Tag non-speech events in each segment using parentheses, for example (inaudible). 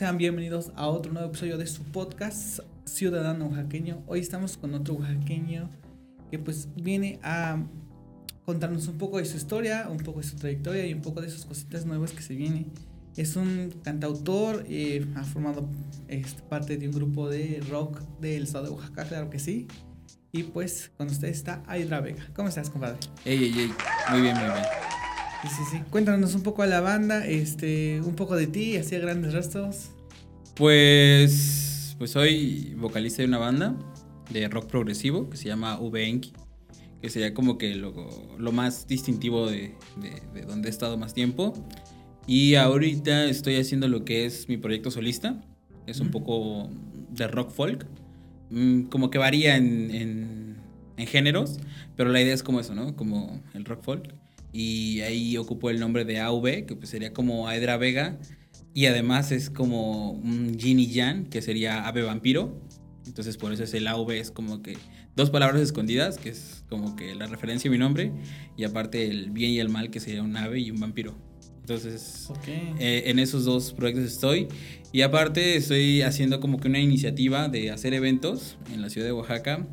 sean bienvenidos a otro nuevo episodio de su podcast Ciudadano Oaxaqueño. Hoy estamos con otro oaxaqueño que pues viene a contarnos un poco de su historia, un poco de su trayectoria y un poco de sus cositas nuevas que se viene. Es un cantautor, eh, ha formado parte de un grupo de rock del estado de Oaxaca, claro que sí. Y pues con usted está Aydra Vega. ¿Cómo estás, compadre? Ey, ey, ey. Muy bien, muy bien. Sí, sí, sí. Cuéntanos un poco a la banda, este, un poco de ti, así a grandes rasgos. Pues, pues soy vocalista de una banda de rock progresivo que se llama V-Enki, que sería como que lo, lo más distintivo de, de, de, donde he estado más tiempo. Y ahorita estoy haciendo lo que es mi proyecto solista, es un poco de rock folk, mm, como que varía en, en, en, géneros, pero la idea es como eso, ¿no? Como el rock folk. Y ahí ocupo el nombre de AV, que pues sería como Aedra Vega, y además es como un Yin Jan, que sería ave vampiro. Entonces por eso es el AV, es como que dos palabras escondidas, que es como que la referencia a mi nombre, y aparte el bien y el mal, que sería un ave y un vampiro. Entonces, okay. eh, en esos dos proyectos estoy. Y aparte estoy haciendo como que una iniciativa de hacer eventos en la ciudad de Oaxaca.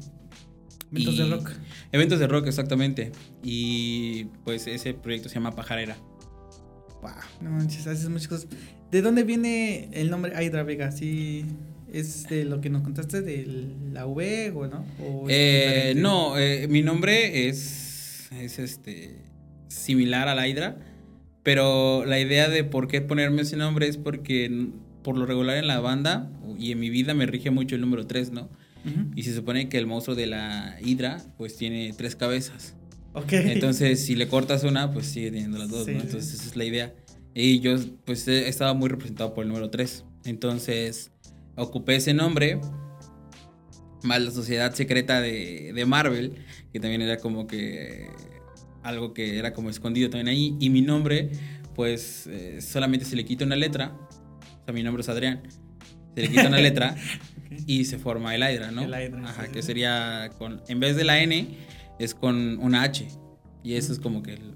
Eventos y de rock. Eventos de rock, exactamente. Y pues ese proyecto se llama Pajarera. Wow, no manches, haces muchas cosas. ¿De dónde viene el nombre Aydra Vega? ¿Sí es de lo que nos contaste de la V o no? ¿O eh, no, eh, mi nombre es, es este similar a la Hydra, pero la idea de por qué ponerme ese nombre es porque por lo regular en la banda y en mi vida me rige mucho el número 3, ¿no? Uh -huh. Y se supone que el monstruo de la Hydra pues tiene tres cabezas. Okay. Entonces, si le cortas una, pues sigue teniendo las dos, sí, ¿no? Entonces, esa es la idea. Y yo, pues, he estado muy representado por el número 3. Entonces, ocupé ese nombre, más la sociedad secreta de, de, Marvel, que también era como que algo que era como escondido también ahí. Y mi nombre, pues, eh, solamente se le quita una letra. O sea, mi nombre es Adrián. Se le quita una letra (laughs) okay. y se forma el Hydra, ¿no? El Hydra. Ajá, sí, que sí. sería con, en vez de la N, es con una H. Y eso es como que el,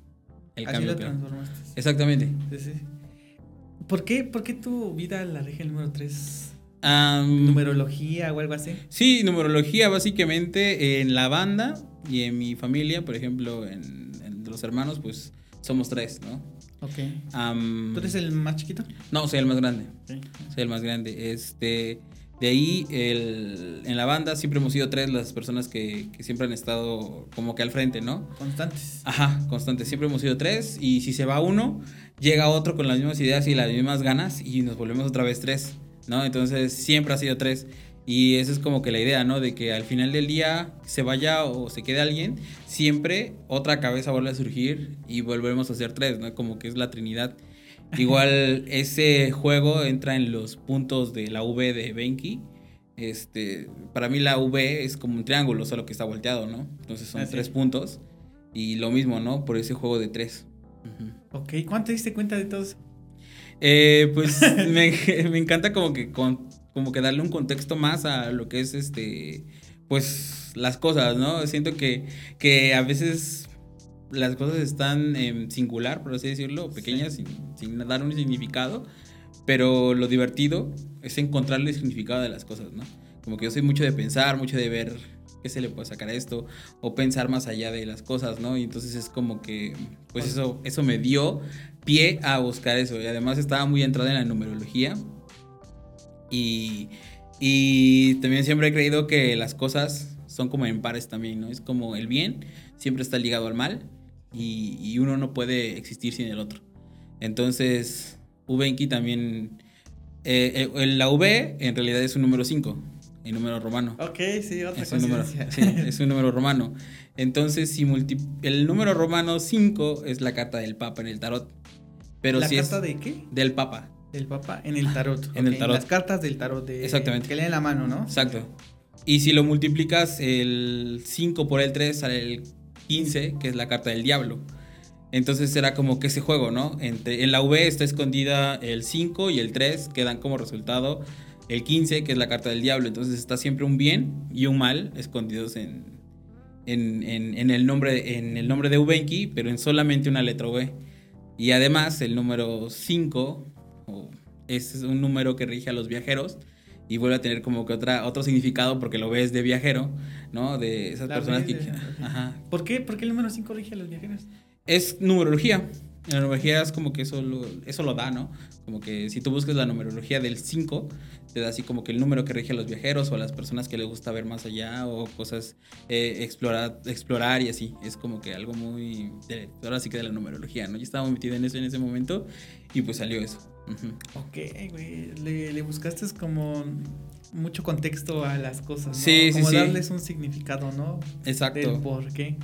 el Así cambio. lo transformaste. Exactamente. Sí, sí. ¿Por qué, ¿Por qué tu vida la el número 3? Um, ¿Numerología o algo así? Sí, numerología básicamente en la banda y en mi familia, por ejemplo, en, en los hermanos, pues somos tres, ¿no? Ok. Um, ¿Tú eres el más chiquito? No, soy el más grande. Sí. Soy el más grande. Este, de ahí, el, en la banda siempre hemos sido tres las personas que, que, siempre han estado como que al frente, ¿no? Constantes. Ajá, constantes. Siempre hemos sido tres y si se va uno, llega otro con las mismas ideas y las mismas ganas y nos volvemos otra vez tres, ¿no? Entonces siempre ha sido tres. Y esa es como que la idea, ¿no? De que al final del día se vaya o se quede alguien, siempre otra cabeza vuelve a surgir y volvemos a ser tres, ¿no? Como que es la Trinidad. Igual ese juego entra en los puntos de la V de Benki. Este, para mí la V es como un triángulo, solo que está volteado, ¿no? Entonces son tres puntos. Y lo mismo, ¿no? Por ese juego de tres. Uh -huh. Ok, ¿cuánto te diste cuenta de todo eso? Eh, pues (laughs) me, me, encanta como que, con, como que darle un contexto más a lo que es este, pues las cosas, ¿no? Siento que, que a veces las cosas están en singular, por así decirlo, pequeñas, sí. sin, sin, dar un significado, pero lo divertido es encontrarle el significado de las cosas, ¿no? Como que yo soy mucho de pensar, mucho de ver qué se le puede sacar a esto, o pensar más allá de las cosas, ¿no? Y entonces es como que, pues eso, eso me dio pie a buscar eso, y además estaba muy entrada en la numerología, y, y también siempre he creído que las cosas son como en pares también, ¿no? Es como el bien siempre está ligado al mal, y, y, uno no puede existir sin el otro. Entonces, Venki también. Eh, eh, la V en realidad es un número 5, el número romano. Ok, sí, otra es un número, sí, es un número romano. Entonces, si multi, el número romano 5 es la carta del Papa en el tarot. Pero ¿La si carta es de qué? Del Papa. Del Papa en el tarot. en okay. el tarot. Las cartas del tarot. De, Exactamente. Que leen la mano, ¿no? Exacto. Y si lo multiplicas el 5 por el 3 sale el 15, que es la carta del diablo. Entonces será como que ese juego, ¿no? Entre, en la V está escondida el 5 y el 3, que dan como resultado el 15, que es la carta del diablo. Entonces está siempre un bien y un mal escondidos en, en, en, el, nombre, en el nombre de Ubenki, pero en solamente una letra V. Y además el número 5, o es un número que rige a los viajeros y vuelve a tener como que otra, otro significado porque lo ves de viajero, ¿no? De esas personas que... (laughs) Ajá. ¿Por qué? ¿Por qué el número 5 rige a los viajeros? Es numerología. La numerología es como que eso lo, eso lo da, ¿no? Como que si tú buscas la numerología del 5, te da así como que el número que rige a los viajeros o a las personas que les gusta ver más allá o cosas, eh, explorar, explorar y así. Es como que algo muy, ahora sí que de la numerología, ¿no? Yo estaba metido en eso en ese momento y pues salió eso. Ok, güey, le, le, buscaste como mucho contexto a las cosas, ¿no? Sí, como sí, darles un significado, ¿no? Exacto. Del por qué.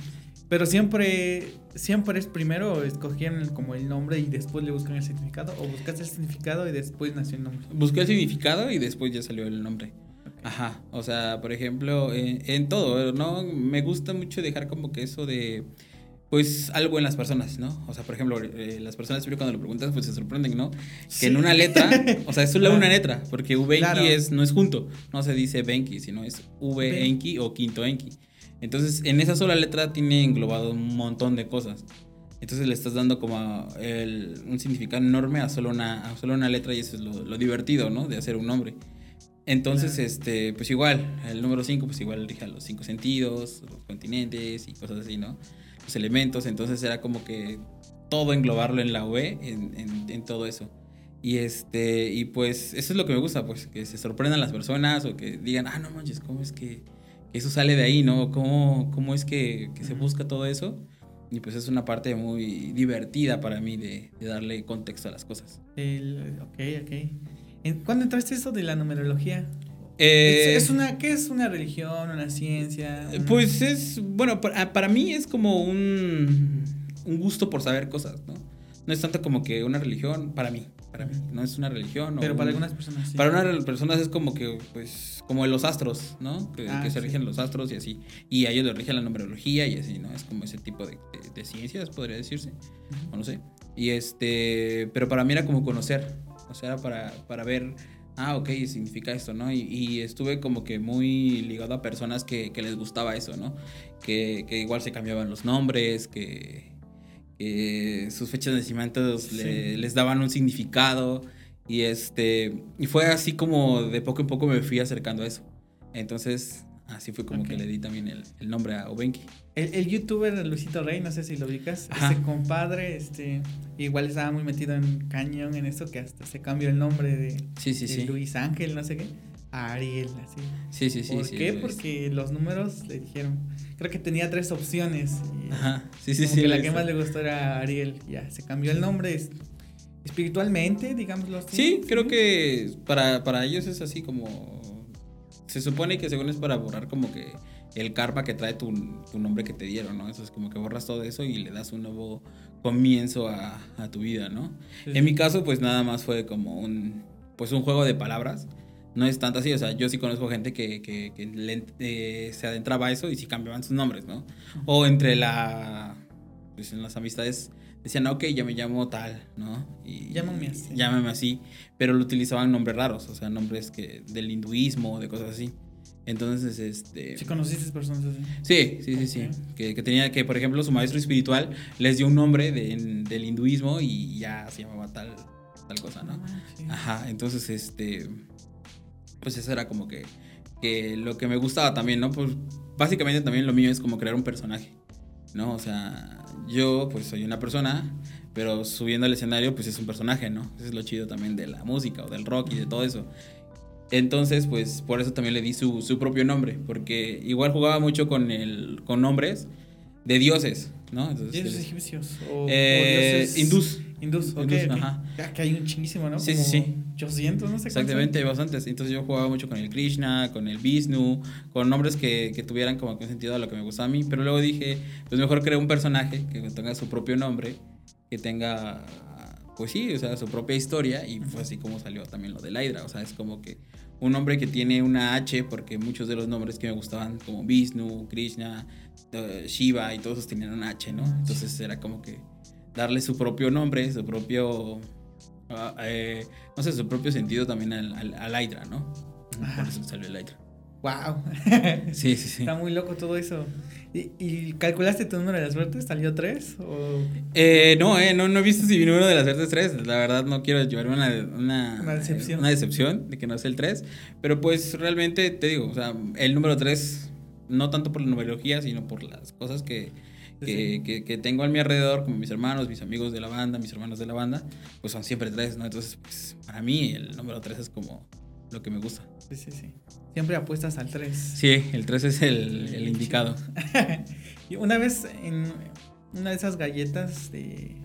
Pero siempre, siempre es primero escogían como el nombre y después le buscan el significado. O buscaste el significado y después nació el nombre. Busqué el significado y después ya salió el nombre. Ajá. O sea, por ejemplo, en, todo, ¿no? Me gusta mucho dejar como que eso de pues algo en las personas, ¿no? O sea, por ejemplo, eh, las personas cuando lo preguntan, pues se sorprenden, ¿no? Que en una letra, o sea, es solo una letra, porque V es, no es junto, no se dice Benki, sino es V Enki o quinto Enki. Entonces, en esa sola letra tiene englobado un montón de cosas. Entonces le estás dando como un significado enorme a solo una, solo una letra y eso es lo, divertido, ¿no? De hacer un nombre. Entonces, este, pues igual, el número 5, pues igual rige los cinco sentidos, los continentes y cosas así, ¿no? Los elementos, entonces era como que todo englobarlo en la V, en, en, todo eso. Y este, y pues eso es lo que me gusta, pues que se sorprendan las personas o que digan, ah, no manches, ¿cómo es que eso sale de ahí, ¿no? ¿Cómo, cómo es que, se busca todo eso? Y pues es una parte muy divertida para mí de, darle contexto a las cosas. El, ok, ok. ¿Cuándo entraste eso de la numerología? Eh, ¿Es, una, ¿Qué es una religión, una ciencia? Pues es, bueno, para, para, mí es como un, un gusto por saber cosas, ¿no? No es tanto como que una religión, para mí para mí. No es una religión. Pero para algunas personas sí. Para unas personas es como que, pues, como los astros, ¿no? Que, ah, se rigen los astros y así. Y a ellos les rige la numerología y así, ¿no? Es como ese tipo de, ciencias, podría decirse. O no sé. Y este, pero para mí era como conocer. O sea, era para, para ver, ah, ok, significa esto, ¿no? Y, estuve como que muy ligado a personas que, les gustaba eso, ¿no? Que, que igual se cambiaban los nombres, que sus fechas de nacimiento les daban un significado y este y fue así como de poco en poco me fui acercando a eso. Entonces, así fue como que le di también el, nombre a Obenki. El, youtuber Luisito Rey, no sé si lo ubicas, ese compadre, este, igual estaba muy metido en cañón en esto que hasta se cambió el nombre de, sí, sí, sí. Luis Ángel, no sé qué, a Ariel, así. Sí, sí, sí. ¿Por qué? Porque los números le dijeron creo que tenía tres opciones. Ajá, sí, sí, sí. Que la que más le gustó era Ariel. Ya, se cambió el nombre espiritualmente, digámoslo así. Sí, creo que para, para ellos es así como... Se supone que según es para borrar como que el karma que trae tu, tu nombre que te dieron, ¿no? Eso es como que borras todo eso y le das un nuevo comienzo a, a tu vida, ¿no? En mi caso, pues nada más fue como un, pues un juego de palabras no es tanto así. O sea, yo sí conozco gente que, que, eh, se adentraba a eso y sí cambiaban sus nombres, ¿no? O entre la. Pues en las amistades decían, ok, ya me llamo tal, ¿no? Y, llámame así. Llámame así. Pero lo utilizaban nombres raros, o sea, nombres que del hinduismo, de cosas así. Entonces, este. ¿Sí conociste personas así? Sí, sí, sí, sí. Que, que, tenía que, por ejemplo, su maestro espiritual les dio un nombre del hinduismo y ya se llamaba tal, tal cosa, ¿no? Ah, Ajá, entonces, este pues eso era como que, que lo que me gustaba también, ¿no? Pues básicamente también lo mío es como crear un personaje, ¿no? O sea, yo pues soy una persona, pero subiendo al escenario pues es un personaje, ¿no? Eso es lo chido también de la música o del rock y de todo eso. Entonces, pues por eso también le di su, su propio nombre, porque igual jugaba mucho con, el, con nombres de dioses, ¿no? dioses egipcios o, eh, dioses hindús. Hindús, ok. Ajá. que hay un chinguísimo, ¿no? Sí, sí, sí. 800, no sé Exactamente, hay bastantes. Entonces yo jugaba mucho con el Krishna, con el Vishnu, con nombres que, que tuvieran como que un sentido a lo que me gustaba a mí. Pero luego dije, pues mejor creo un personaje que tenga su propio nombre, que tenga, pues sí, o sea, su propia historia. Y fue así como salió también lo de Hydra. O sea, es como que un nombre que tiene una H, porque muchos de los nombres que me gustaban, como Vishnu, Krishna, eh, Shiva y todos tenían una H, ¿no? Entonces era como que darle su propio nombre, su propio, ah, eh, no sé, su propio sentido también al, al, Hydra, ¿no? Por eso salió el Hydra. Wow. (laughs) Sí, sí, sí. Está muy loco todo eso. ¿Y, y calculaste tu número de la suerte? ¿Salió 3? O... Eh, no, eh, no, no he visto si mi número de la suerte es 3. La verdad no quiero llevarme una, una, Una decepción. una decepción de que no es el 3. Pero pues realmente te digo, o sea, el número 3, no tanto por la numerología, sino por las cosas que, que, Sí. que- que tengo a mi alrededor, como mis hermanos, mis amigos de la banda, mis hermanos de la banda, pues son siempre 3, ¿no? Entonces, pues para mí el número 3 es como lo que me gusta. Sí, sí, sí. Siempre apuestas al 3. Sí, el 3 es el, el indicado. (laughs) y una vez en una de esas galletas de,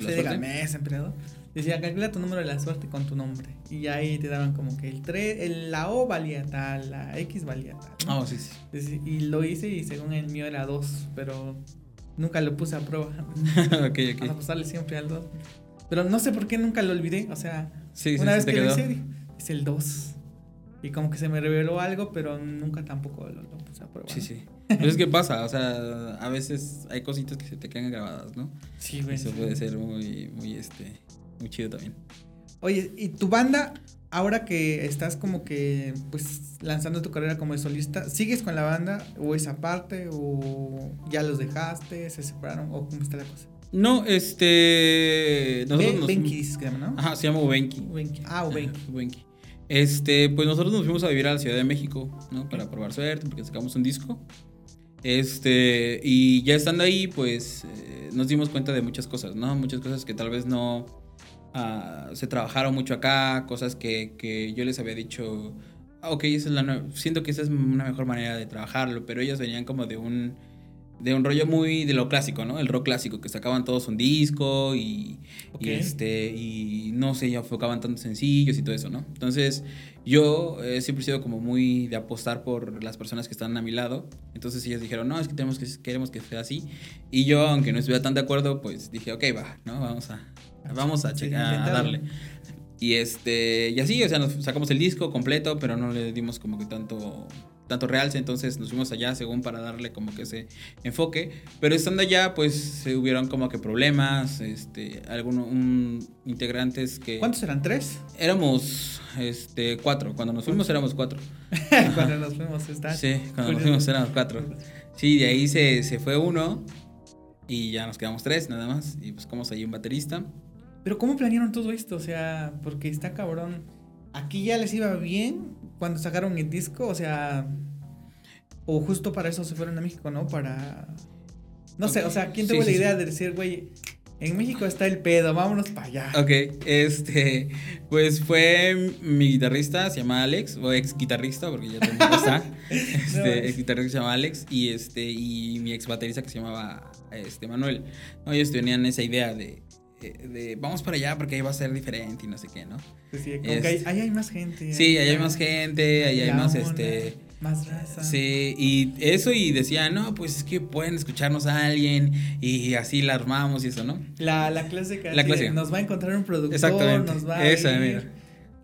¿La de? Gamés, emperador, decía, calcula tu número de la suerte con tu nombre. Y ahí te daban como que el 3, el, la O valía tal, la X valía tal. ¿no? Oh, sí, sí. Sí, Y lo hice y según el mío era 2, pero nunca lo puse a prueba. (laughs) ok, Vamos a pasarle siempre al 2. Pero no sé por qué nunca lo olvidé. O sea, Sí, una sí, vez que lo quedó. hice, dije, es el 2. Y como que se me reveló algo, pero nunca tampoco lo, lo puse a prueba. Sí, ¿no? sí. (laughs) Pero es que pasa, o sea, a veces hay cositas que se te quedan grabadas, ¿no? Sí, güey. Eso puede ser muy, muy, este, muy chido también. Oye, ¿y tu banda, ahora que estás como que, pues, lanzando tu carrera como solista, ¿sigues con la banda o es aparte o ya los dejaste, se separaron o cómo está la cosa? No, este, nosotros Be- nos... Benki dices que se llama, ¿no? Ajá, se llama Ubenki. Benki. Ah, Ubenki. Ubenki. Este, pues nosotros nos fuimos a vivir a la Ciudad de México, ¿no? Para probar suerte, porque sacamos un disco. Este, y ya estando ahí, pues eh, nos dimos cuenta de muchas cosas, ¿no? Muchas cosas que tal vez no ah, se trabajaron mucho acá, cosas que, que yo les había dicho, ah, ok, esa es la siento que esa es una mejor manera de trabajarlo, pero ellos venían como de un, de un rollo muy de lo clásico, ¿no? El rock clásico, que sacaban todos un disco y, este, y no se enfocaban tanto sencillos y todo eso, ¿no? Entonces, yo eh, siempre he sido como muy de apostar por las personas que están a mi lado. Entonces ellos dijeron, no, es que, tenemos que queremos que sea así. Y yo, aunque no estuviera tan de acuerdo, pues dije, ok, va, ¿no? Vamos a, vamos a, checar, a darle. Y este, y así, o sea, nos sacamos el disco completo, pero no le dimos como que tanto, tanto realce, entonces nos fuimos allá según para darle como que ese enfoque. Pero estando allá, pues se hubieron como que problemas, este, algunos un, integrantes que... ¿Cuántos eran? ¿Tres? Éramos, este, cuatro, cuando nos fuimos éramos cuatro. (laughs) Cuando nos fuimos, está. Sí, cuando nos fuimos éramos cuatro. Sí, de ahí se, se fue uno y ya nos quedamos tres nada más. Y buscamos ahí un baterista. Pero ¿cómo planearon todo esto? O sea, porque está cabrón. Aquí ya les iba bien cuando sacaron el disco, o sea, o justo para eso se fueron a México, ¿no? Para no sé, o sea, ¿quién tuvo sí, la idea sí. de decir, güey, en México está el pedo, vámonos para allá? Ok, este, pues fue mi guitarrista, se llama Alex, o ex guitarrista, porque ya también está. (laughs) No, Este, es- ex guitarrista se llama Alex, y este, y mi ex baterista que se llamaba este, Manuel. No, ellos tenían esa idea de, de vamos para allá porque ahí va a ser diferente y no sé qué, ¿no? Pues sí, como que ahí, Este- ahí hay más gente. Sí, ahí hay más gente, ahí hay más este. Más raza. Sí, y eso y decían, no, pues es que pueden escucharnos a alguien y así la armamos y eso, ¿no? La, la clásica. La clásica. Nos va a encontrar un productor, Exactamente, nos va a esa, ir, mira.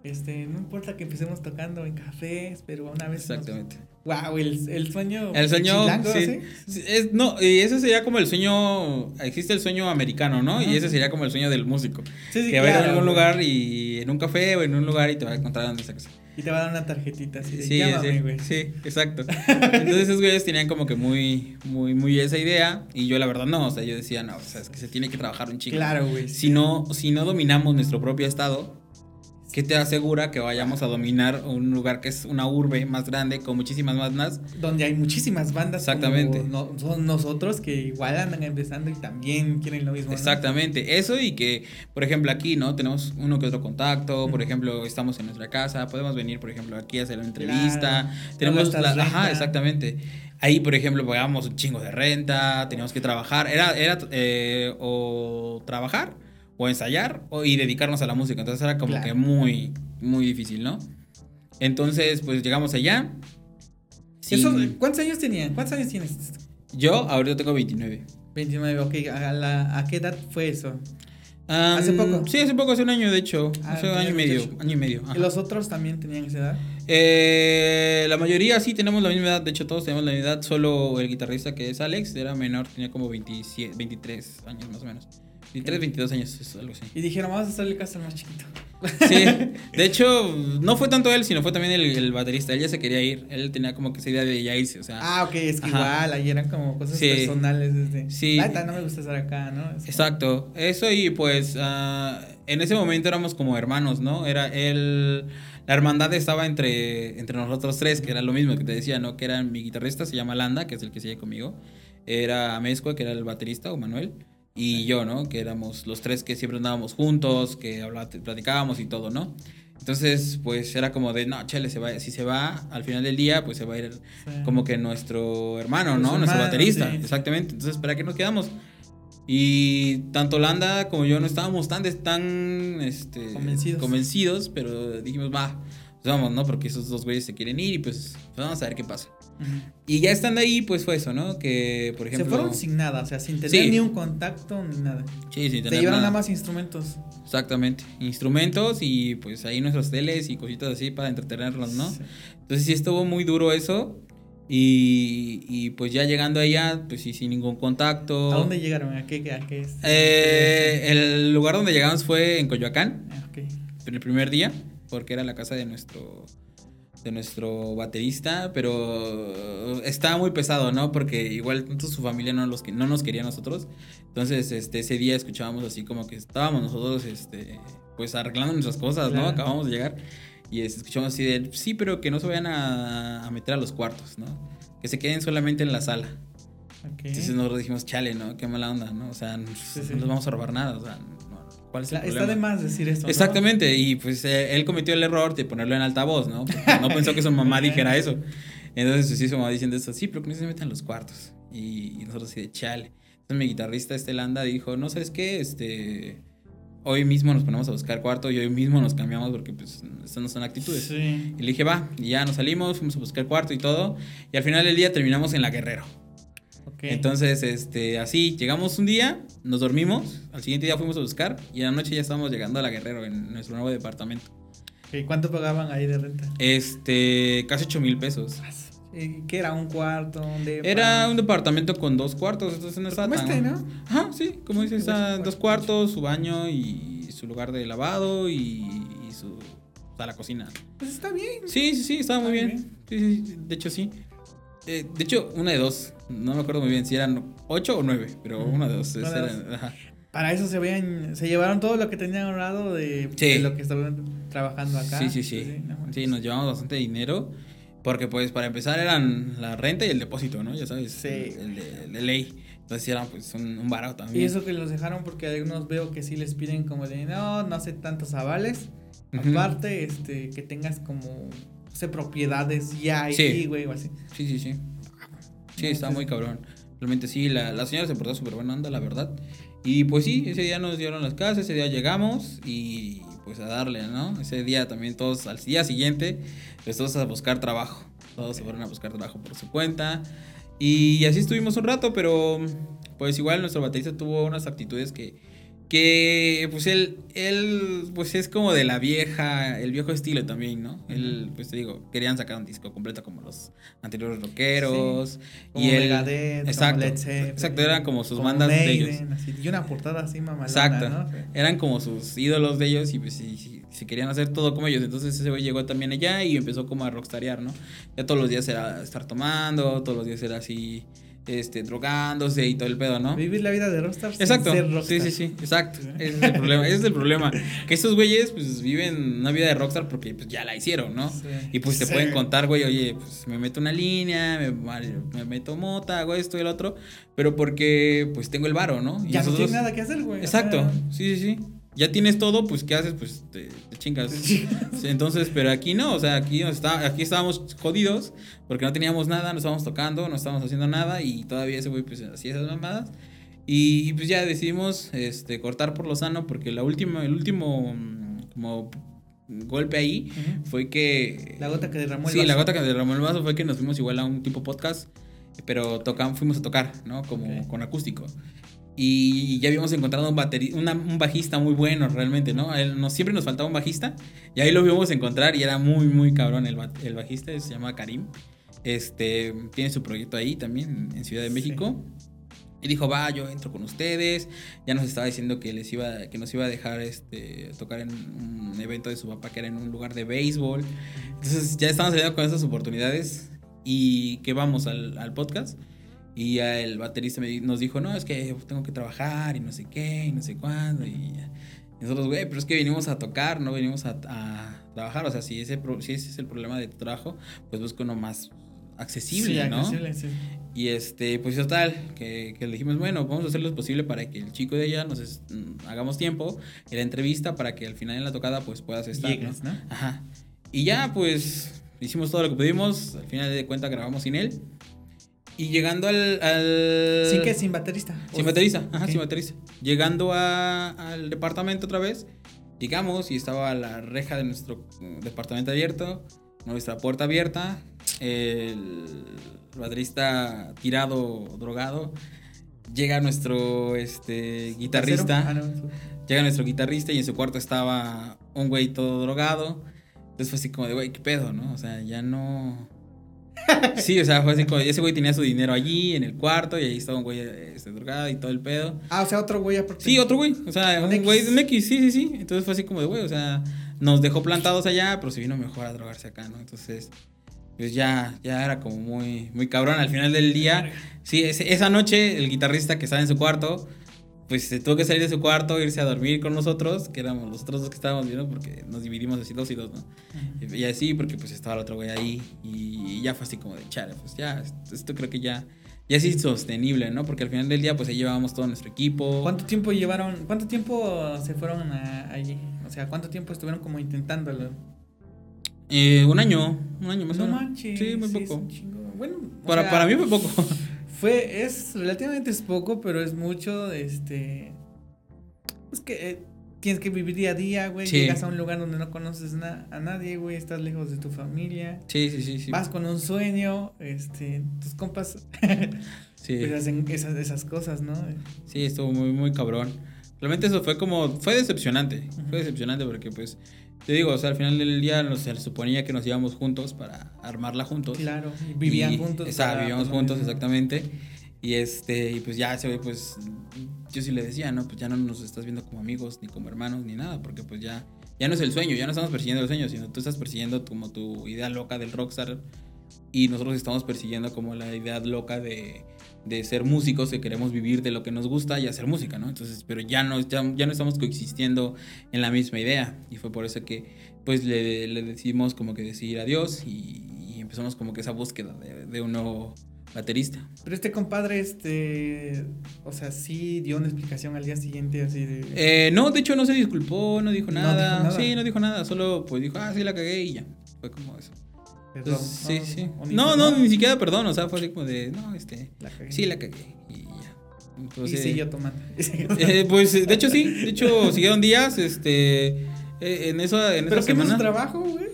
Este, no importa que empecemos tocando en cafés, pero una vez. nos- Exactamente. Wow, el, el sueño. El sueño, chilango, sí. es- no, y ese sería como el sueño, existe el sueño americano, ¿no? Y ese sería como el sueño del músico. Sí, sí, que va a ir a algún lugar y en un café o en un lugar y te va a encontrar dónde esa cosa. Y te va a dar una tarjetita así de Sí, llámame, sí, güey. sí, exacto. (laughs) Entonces esos güeyes tenían como que muy, muy, muy esa idea y yo la verdad no, o sea, yo decía, no, o sea, es que se tiene que trabajar un chingo. Claro, güey. Si no, si no dominamos nuestro propio estado, ¿qué te asegura que vayamos a dominar un lugar que es una urbe más grande con muchísimas bandas? Donde hay muchísimas bandas. Exactamente. Como no- son nosotros que igual andan empezando y también quieren lo mismo. ¿no? Exactamente, eso y que, por ejemplo, aquí, ¿no? Tenemos uno que otro contacto, por ejemplo, estamos en nuestra casa, podemos venir, por ejemplo, aquí a hacer una entrevista, Claro. tenemos No la, ajá, exactamente. Ahí, por ejemplo, pagábamos un chingo de renta, teníamos que trabajar, era, era eh, o trabajar o ensayar o, y dedicarnos a la música, entonces era como Claro. que muy, muy difícil, ¿no? Entonces, pues llegamos allá. Eso, sin- ¿Cuántos años tenían? ¿Cuántos años tienes? Yo ahorita tengo 29. 29, ok. ¿A, la- ¿A qué edad fue eso? ¿Hace poco? Sí, hace poco, hace un año, de hecho. Ah, hace un año y medio. 28. Año y medio. ajá. ¿Y los otros también tenían esa edad? Eh, la mayoría sí tenemos la misma edad. De hecho, todos tenemos la misma edad. Solo el guitarrista que es Alex era menor, tenía como 27, 23 años más o menos. 23, 22 años, es algo así. Y dijeron, vamos a hacer el casting más chiquito. Sí, (laughs) de hecho, no fue tanto él, sino fue también el, el baterista. Él ya se quería ir. Él tenía como que esa idea de ya irse, o sea. Ah, ok, es que Ajá. igual, ahí eran como cosas Sí. personales. Desde, Sí. La neta, no me gusta estar acá, ¿no? Es Exacto, eso y pues ah, en ese momento éramos como hermanos, ¿no? Era el... La hermandad estaba entre, entre nosotros tres, que era lo mismo que te decía, ¿no? Que era mi guitarrista, se llama Landa, que es el que sigue conmigo. Era Mezcua, que era el baterista, o Manuel. Y yo, ¿no? Que éramos los tres que siempre andábamos juntos, que platicábamos y todo, ¿no? Entonces, pues era como de, no, chale, se va, si se va al final del día, pues se va a ir Sí. como que nuestro hermano, Nuestro ¿no? Nuestro hermano, baterista, sí. exactamente. Entonces, ¿para qué nos quedamos? Y tanto Landa como yo no estábamos tan, tan este, Convencidos. convencidos, pero dijimos, va, pues vamos, ¿no? Porque esos dos güeyes se quieren ir y pues, pues vamos a ver qué pasa. Y ya estando ahí, pues fue eso, ¿no? Que, por ejemplo... Se fueron sin nada, o sea, sin tener Sí. ni un contacto ni nada. Sí, sin Se tener llevaron nada. nada más instrumentos. Exactamente. Instrumentos y pues ahí nuestras teles y cositas así para entretenernos, ¿no? Sí. Entonces sí estuvo muy duro eso. Y, y, pues ya llegando allá, pues sí, sin ningún contacto. ¿A dónde llegaron? ¿A qué? A qué es? Eh, el lugar donde llegamos fue en Coyoacán, Ah, ok. en el primer día, porque era la casa de nuestro de nuestro baterista, pero estaba muy pesado, ¿no? Porque igual tanto su familia no los que no nos quería a nosotros. Entonces, este ese día escuchábamos así como que estábamos nosotros este pues arreglando nuestras cosas, ¿no? Acabamos de llegar y este, escuchamos así de, sí, pero que no se vayan a, a meter a los cuartos, ¿no? Que se queden solamente en la sala. Entonces nosotros dijimos, chale, ¿no? Qué mala onda, ¿no? O sea, no, sí. no les vamos a robar nada, o sea, ¿cuál es el La- está problema? de más decir esto. ¿no? Exactamente, y pues eh, él cometió el error de ponerlo en altavoz, ¿no? Porque no pensó que su mamá (laughs) dijera eso. Entonces, pues, sí, su mamá diciendo eso, sí, pero que no se metan en los cuartos. Y, y nosotros así de chale. Entonces mi guitarrista, este Landa, dijo, no, ¿sabes qué? Este, hoy mismo nos ponemos a buscar cuarto y hoy mismo nos cambiamos porque pues estas no son actitudes. Sí. Y le dije, va, y ya nos salimos, fuimos a buscar cuarto y todo. Y al final del día terminamos en la Guerrero. Ok. Entonces, este, así, llegamos un día, nos dormimos, al siguiente día fuimos a buscar y en la noche ya estábamos llegando a la Guerrero en nuestro nuevo departamento. Ok, ¿Cuánto pagaban ahí de renta? Este, casi 8 mil pesos. Eh, ¿Qué era? ¿Un cuarto? ¿Un? Era un departamento con dos cuartos, entonces no Pues estaba como tan- este, ¿no? Ajá, sí, como dices, dos ah, cuartos. dos cuartos, su baño y su lugar de lavado y, y su, o sea, la cocina. Pues está bien. Sí, sí, sí, estaba muy bien. Sí, sí, sí, de hecho sí. Eh, de hecho, una de dos. No me acuerdo muy bien si eran ocho o nueve, pero una de dos. Una esa de era- dos. ajá. Para eso se veían, se llevaron todo lo que tenían ahorrado de, Sí. de lo que estaban trabajando acá. Sí, sí, sí. no. Sí, nos llevamos bastante dinero. Porque, pues, para empezar eran la renta y el depósito, ¿no? Ya sabes. Sí. El de, el de ley. Entonces, eran, pues, un, un barato también. Y eso que los dejaron porque algunos veo que sí les piden como de no, no hace tantos avales. Aparte, este, que tengas como, no sé, propiedades ya ahí, Sí. güey, o así. Sí, sí, sí. Sí, está muy cabrón. Realmente sí, la, la señora se portó súper buena onda, la verdad. Y pues sí, ese día nos dieron las casas, ese día llegamos y pues a darle, ¿no? Ese día también todos, al día siguiente, pues todos a buscar trabajo. Todos se fueron a buscar trabajo por su cuenta. Y así estuvimos un rato, pero pues igual nuestro baterista tuvo unas actitudes que, que pues él, él pues es como de la vieja, el viejo estilo también, ¿no? Él, pues te digo, querían sacar un disco completo como los anteriores rockeros. Como y él, Megadeth, exacto, Zeppelin, exacto, eran como sus como bandas de ellos. así, y una portada así mamalona, Exacto. ¿no? Eran como sus ídolos de ellos y pues sí, sí, sí querían hacer todo como ellos. Entonces ese güey llegó también allá y empezó como a rockstarear, ¿no? Ya todos los días era estar tomando, todos los días era así, este, drogándose y todo el pedo, ¿no? Vivir la vida de rockstar sin Exacto. ser Sí, rockstar. sí, sí, exacto. Ese es el problema. Ese es el problema. Que estos güeyes, pues, viven una vida de rockstar porque pues, ya la hicieron, ¿no? Sí. Y pues te Sí. pueden contar, güey, oye, pues me meto una línea, me, me meto mota, hago esto y el otro, pero porque pues tengo el varo, ¿no? Y Ya no tiene nada que hacer, güey. Exacto, sí, sí, sí. Ya tienes todo, pues ¿qué haces? Pues te, te chingas. Sí, Entonces, pero aquí no, o sea, aquí, nos está, aquí estábamos jodidos porque no teníamos nada, no estábamos tocando, no estábamos haciendo nada y todavía ese güey pues hacía esas mamadas. Y pues ya decidimos este, cortar por lo sano porque la última, el último mm, como golpe ahí Ujú. fue que... La gota que derramó el Sí, la vaso. gota que derramó el vaso fue que nos fuimos igual a un tipo podcast, pero tocamos, fuimos a tocar, ¿no? Como Ok. con acústico. Y ya habíamos encontrado un, bateri- una- un bajista muy bueno realmente, ¿no? A él, nos, siempre nos faltaba un bajista y ahí lo vimos encontrar y era muy, muy cabrón el, ba- el bajista, se llama Karim. Este, tiene su proyecto ahí también en Ciudad de Sí. México. Y dijo, va, yo entro con ustedes. Ya nos estaba diciendo que les iba, que nos iba a dejar este, tocar en un evento de su papá que era en un lugar de béisbol. Entonces ya estamos saliendo con esas oportunidades y que vamos al, al podcast. Y el baterista me, nos dijo, no, es que tengo que trabajar y no sé qué, y no sé cuándo. Y, nosotros, güey, pero es que venimos a tocar, no venimos a, a trabajar. O sea, si ese, si ese es el problema de tu trabajo, pues busca uno más accesible, ¿no? Accesible, sí. Y este, pues total, que, que, le dijimos, bueno, vamos a hacer lo posible para que el chico de ella nos mm, hagamos tiempo en la entrevista para que al final en la tocada pues puedas estar. Llegues, ¿no? Ajá. Y ya pues hicimos todo lo que pudimos, al final de cuentas grabamos sin él. Y llegando al... al... ¿Sin qué? ¿Sin baterista? Sin baterista, ajá, sin baterista. Llegando a, al departamento otra vez, llegamos y estaba la reja de nuestro departamento abierto, nuestra puerta abierta, el baterista tirado, drogado. Llega nuestro este, guitarrista. Ah, llega nuestro guitarrista y en su cuarto estaba un güey todo drogado. Entonces fue así como de, güey, ¿qué pedo, no? O sea, ya no (laughs) Sí, o sea, fue así como, ese güey tenía su dinero allí, en el cuarto, y ahí estaba un güey este, drogado y todo el pedo. Ah, o sea, otro güey aparte. Sí, otro güey, o sea, un, güey de un X, sí, sí, sí. Entonces fue así como de, güey, o sea, nos dejó plantados allá, pero se vino mejor a drogarse acá, ¿no? Entonces, pues ya, ya era como muy, muy cabrón. Al final del día, sí, esa noche el guitarrista que estaba en su cuarto pues se tuvo que salir de su cuarto, irse a dormir con nosotros, que éramos los otros dos que estábamos viendo, porque nos dividimos así dos y dos, ¿no? Y así, porque pues estaba el otro güey ahí, y, ya fue así como de, chale, pues ya, esto, creo que ya, ya es insostenible, ¿no? Porque al final del día, pues ahí llevábamos todo nuestro equipo. ¿Cuánto tiempo llevaron, cuánto tiempo se fueron allí? O sea, ¿cuánto tiempo estuvieron como intentándolo? Eh, un año, un año más o menos. Manches, sí, muy poco. Bueno, para, para mí fue poco. (laughs) Fue, es relativamente es poco, pero es mucho, este... Es que eh, tienes que vivir día a día, güey. Llegas a un lugar donde no conoces a nadie, güey. Estás lejos de tu familia. Sí, sí, sí, sí. Vas con un sueño, este... Tus compas... (laughs) sí. Pues hacen esas, esas cosas, ¿no? Sí, estuvo muy, muy cabrón. Realmente eso fue como... Fue decepcionante. Fue decepcionante porque, pues... Te digo, o sea, al final del día nos, se suponía que nos íbamos juntos para armarla juntos. Claro, vivían juntos. Exacto, vivíamos juntos, exactamente. Y este, y pues ya se ve, pues, yo sí le decía, ¿no? Pues ya no nos estás viendo como amigos, ni como hermanos, ni nada, porque pues ya, ya no es el sueño, ya no estamos persiguiendo el sueño, sino tú estás persiguiendo como tu idea loca del rockstar y nosotros estamos persiguiendo como la idea loca de, de ser músicos, que queremos vivir de lo que nos gusta y hacer música, ¿no? Entonces, pero ya no, ya, no estamos coexistiendo en la misma idea. Y fue por eso que, pues, le, le decidimos como que decir adiós y, empezamos como que esa búsqueda de, de, un nuevo baterista. Pero este compadre, este, o sea, sí dio una explicación al día siguiente así de... Eh, no, de hecho no se disculpó, no dijo nada. No dijo nada. Sí, no dijo nada, solo pues dijo, ah, sí la cagué y ya. Fue como eso. Perdón. sí, sí. No, no, ni siquiera perdón, o sea, fue así como de, no, este, sí, la cagué. Y ya. Entonces, (laughs) y siguió tomando. Eh, pues, de hecho, sí, de hecho, (laughs) siguieron días, este, eh, en, eso, en ¿Pero esa semana. trabajo, güey?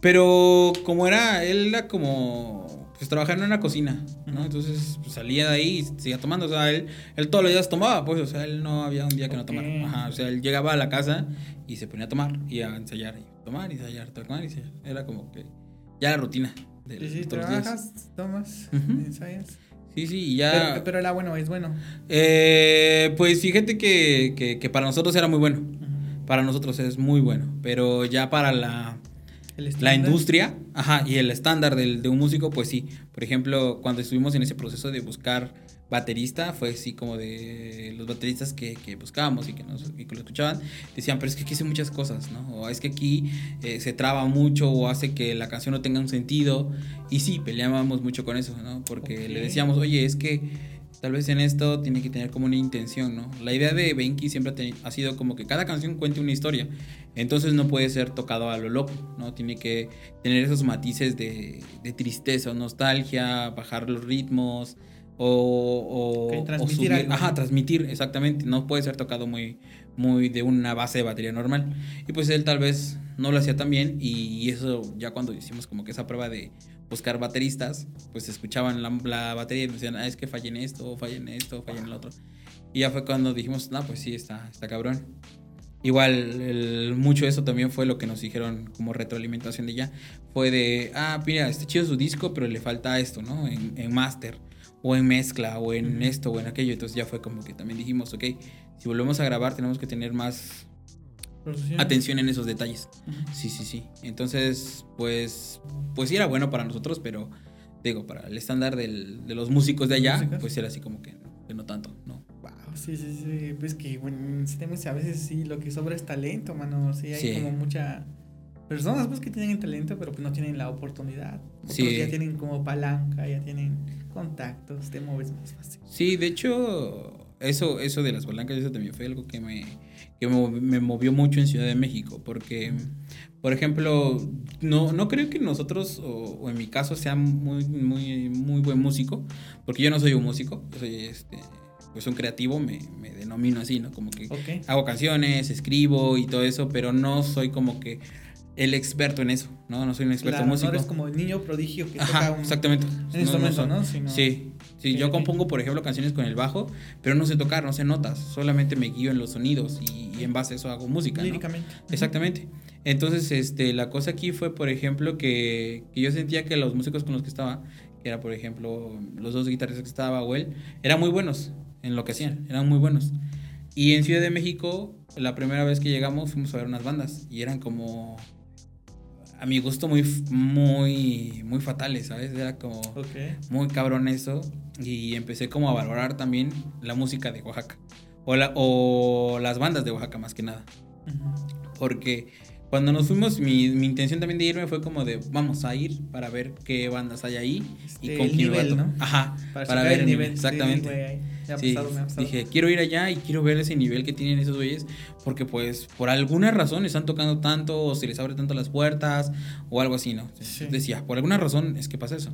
Pero como era, él era como, pues trabajaba en una cocina, ¿no? Entonces pues, salía de ahí y seguía tomando, o sea, él, él todos los días tomaba, pues, o sea, él no había un día que no tomara. Ajá, o sea, él llegaba a la casa y se ponía a tomar y a ensayar, y tomar y ensayar, tomar y ensayar. Era como que ya la rutina. De sí, sí, trabajas, tomas, ensayas. Sí, sí, ya. Pero, pero, era bueno, es bueno. Eh, pues fíjate que, que, para nosotros era muy bueno. Para nosotros es muy bueno. Pero ya para la, la industria, ajá, y el estándar del, de un músico, pues sí. Por ejemplo, cuando estuvimos en ese proceso de buscar baterista, fue así como de los bateristas que, que buscábamos y que, nos, y que lo escuchaban, decían, pero es que aquí hice muchas cosas, ¿no? O es que aquí eh, se traba mucho o hace que la canción no tenga un sentido. Y sí, peleábamos mucho con eso, ¿no? Porque le decíamos, oye, es que tal vez en esto tiene que tener como una intención, ¿no? La idea de Benki siempre ha, sido como que cada canción cuente una historia. Entonces no puede ser tocado a lo loco, ¿no? Tiene que tener esos matices de, de tristeza, nostalgia, bajar los ritmos o, o, transmitir Ajá, transmitir, exactamente. No puede ser tocado muy, muy de una base de batería normal. Y pues él tal vez no lo hacía tan bien y eso ya cuando hicimos como que esa prueba de buscar bateristas, pues escuchaban la, batería y decían, ah, es que fallen esto, fallen esto, fallen el otro. Y ya fue cuando dijimos, no, pues sí, está, está cabrón. Igual, mucho de eso también fue lo que nos dijeron como retroalimentación de ella. Fue de, ah, mira, está chido su disco, pero le falta esto, ¿no? En, en master. O en mezcla, o en esto, o en aquello. Entonces ya fue como que también dijimos, ok, si volvemos a grabar tenemos que tener más atención en esos detalles. Sí, sí, sí. Entonces, pues, pues sí era bueno para nosotros, pero digo, para el estándar del, de los músicos de allá, pues era así como que, no tanto, ¿no? Wow, sí, sí, sí. Pues que, bueno, a veces sí lo que sobra es talento, mano. Sí, hay como mucha personas pues que tienen el talento, pero pues no tienen la oportunidad. sí. ya tienen como palanca, ya tienen contactos, te mueves más fácil. Sí, de hecho, eso, eso de las palancas, eso también fue algo que me, que me movió mucho en Ciudad de México, porque, por ejemplo, no, no creo que nosotros, o, en mi caso, sea muy, muy, muy buen músico, porque yo no soy un músico, yo soy este, pues un creativo, me, me denomino así, ¿no? Como que hago canciones, escribo y todo eso, pero no soy como que el experto en eso, ¿no? No soy un experto en músico. No eres como el niño prodigio que Ajá, toca un, exactamente. Un instrumento, ¿no? Sí, sí, yo compongo, por ejemplo, canciones con el bajo, pero no sé tocar, no sé notas, solamente me guío en los sonidos y, en base a eso hago música, Líricamente. Exactamente. Entonces, este, la cosa aquí fue, por ejemplo, que, que, yo sentía que los músicos con los que estaba, que era, por ejemplo, los dos guitarristas que estaba, o él, eran muy buenos en lo que hacían, eran muy buenos. Y en Ciudad de México, la primera vez que llegamos, fuimos a ver unas bandas y eran como a mi gusto muy, muy, muy fatales, ¿sabes? Era como muy cabrón eso. Y empecé como a valorar también la música de Oaxaca. O, la, o las bandas de Oaxaca más que nada. Porque cuando nos fuimos, mi, mi, intención también de irme fue como de vamos a ir para ver qué bandas hay ahí y este, con quién nivel, ¿no? Ajá, para, ver el nivel. Exactamente. Sí, dije, quiero ir allá y quiero ver ese nivel que tienen esos güeyes, porque pues por alguna razón están tocando tanto o se les abre tanto las puertas o algo así, ¿no? Decía, por alguna razón es que pasa eso.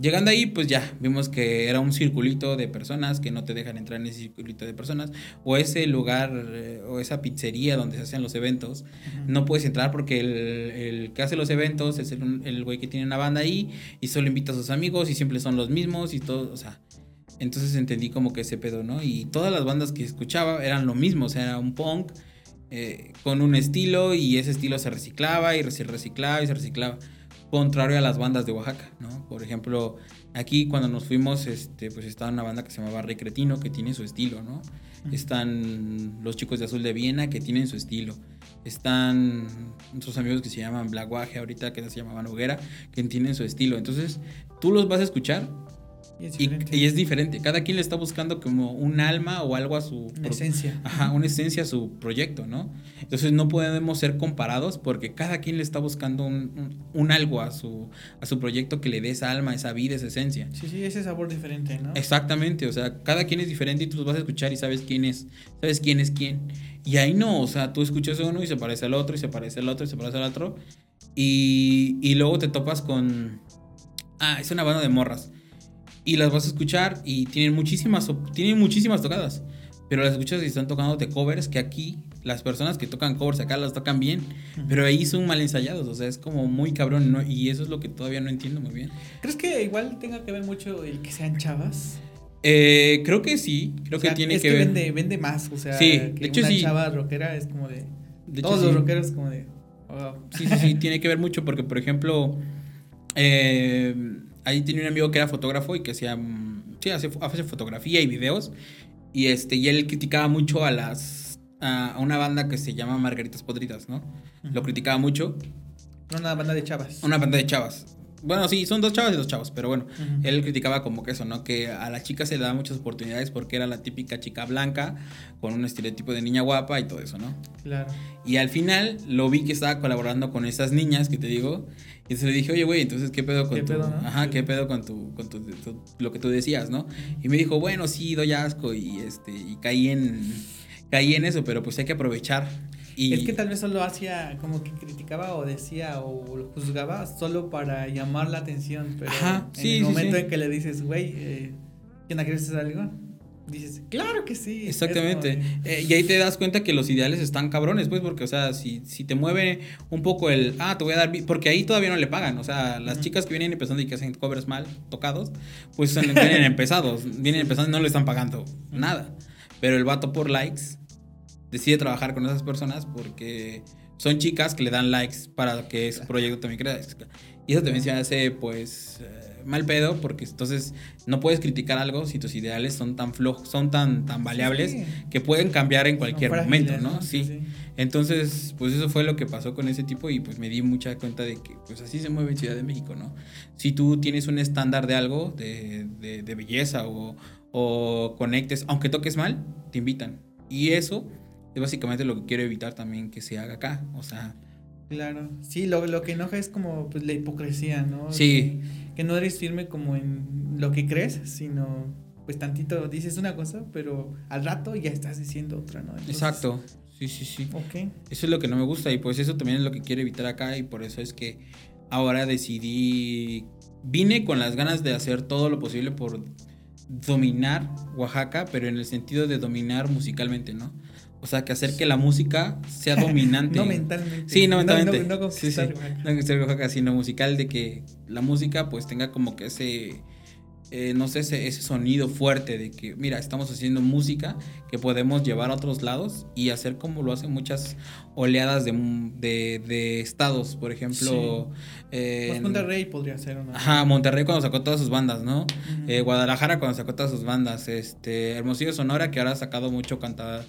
Llegando ahí, pues ya vimos que era un circulito de personas que no te dejan entrar en ese circulito de personas. O ese lugar eh, o esa pizzería donde se hacen los eventos. No puedes entrar porque el, que hace los eventos es el, el güey que tiene una banda ahí y solo invita a sus amigos y siempre son los mismos y todo. O sea, entonces entendí como que ese pedo, ¿no? Y todas las bandas que escuchaba eran lo mismo. O sea, era un punk eh, con un estilo y ese estilo se reciclaba y se reciclaba y se reciclaba contrario a las bandas de Oaxaca, ¿no? Por ejemplo, aquí cuando nos fuimos, este, pues estaba una banda que se llamaba Recretino, que tiene su estilo, ¿no? Están los chicos de Azul de Viena, que tienen su estilo. Están nuestros amigos que se llaman Blaguaje ahorita, que se llamaban Hoguera, que tienen su estilo. Entonces, tú los vas a escuchar y es, diferente. Cada quien le está buscando como un alma o algo a su... Una esencia. Ajá, una esencia a su proyecto, ¿no? Entonces no podemos ser comparados porque cada quien le está buscando un, algo a su, a su proyecto que le dé esa alma, esa vida, esa esencia. Sí, sí, ese sabor diferente, ¿no? Exactamente, o sea, cada quien es diferente y tú los vas a escuchar y sabes quién es, sabes quién es quién. Y ahí no, o sea, tú escuchas uno y se parece al otro y se parece al otro y se parece al otro. Y, y luego te topas con... Ah, es una banda de morras y las vas a escuchar y tienen muchísimas, tienen muchísimas tocadas. Pero las escuchas y están tocando de covers que aquí las personas que tocan covers acá las tocan bien, pero ahí son mal ensayados, o sea, es como muy cabrón ¿no? y eso es lo que todavía no entiendo muy bien. ¿Crees que igual tenga que ver mucho el que sean chavas? Eh, creo que sí, creo que tiene que, ver. Vende, vende más, o sea, sí, de hecho una chava rockera es como de. todos los rockeros como de. Sí, sí, sí, tiene que ver mucho porque, por ejemplo, eh, ahí tenía un amigo que era fotógrafo y que hacía, mm, sí, hace, hace fotografía y videos. Y, este, y él criticaba mucho a las a una banda que se llama Margaritas Podridas, ¿no? Lo criticaba mucho. Una banda de chavas. Una banda de chavas. Bueno, sí, son dos chavas y dos chavos, pero bueno, él criticaba como que eso, ¿no? Que a la chica se le daba muchas oportunidades porque era la típica chica blanca con un estereotipo de niña guapa y todo eso, ¿no? Claro. Y al final lo vi que estaba colaborando con esas niñas que te digo y se le dije, oye, güey, entonces, ¿qué pedo con tu... Ajá, ¿qué pedo con tu, con tu, lo que tú decías, ¿no? Y me dijo, bueno, sí, doy asco y, este, y caí en, caí en eso, pero pues hay que aprovechar. Y... Es que tal vez solo hacía, como que criticaba o decía o juzgaba solo para llamar la atención, pero Ajá, en el momento en que le dices, güey, eh, ¿quién quieres algo? dices, claro que sí. Exactamente. Eh, y ahí te das cuenta que los ideales están cabrones, pues, porque, o sea, si, si te mueve un poco el, ah, te voy a dar, porque ahí todavía no le pagan, o sea, las chicas que vienen empezando y que hacen covers mal tocados, pues vienen (laughs) empezados, vienen empezando y no le están pagando nada. Pero el vato por likes decide trabajar con esas personas porque son chicas que le dan likes para que su proyecto también crezca. Y eso también se hace, pues, eh, mal pedo, porque entonces no puedes criticar algo si tus ideales son tan flojos, son tan, tan variables que pueden cambiar en cualquier momento, ¿no? Sí. Entonces, pues eso fue lo que pasó con ese tipo y pues me di mucha cuenta de que pues así se mueve en Ciudad de México, ¿no? Si tú tienes un estándar de algo, de, de, belleza o, o conectes, aunque toques mal, te invitan. Y eso es básicamente lo que quiero evitar también que se haga acá, o sea... Claro, sí, lo, lo que enoja es como pues, la hipocresía, ¿no? Sí. Que, no eres firme como en lo que crees, sino pues tantito dices una cosa, pero al rato ya estás diciendo otra, ¿no? Exacto, sí, sí, sí. Ok. Eso es lo que no me gusta y pues eso también es lo que quiero evitar acá y por eso es que ahora decidí, vine con las ganas de hacer todo lo posible por dominar Oaxaca, pero en el sentido de dominar musicalmente, ¿no? O sea, que hacer que la música sea (laughs) dominante. no mentalmente. Sí, no mentalmente. No, no, no sí, sí. No sino musical, de que la música pues tenga como que ese, eh, no sé, ese, ese, sonido fuerte de que, mira, estamos haciendo música que podemos llevar a otros lados y hacer como lo hacen muchas oleadas de, de, de estados, por ejemplo. Eh, Monterrey podría ser una. Ajá, Monterrey cuando sacó todas sus bandas, ¿no? eh, Guadalajara cuando sacó todas sus bandas, este, Hermosillo Sonora que ahora ha sacado mucho cantada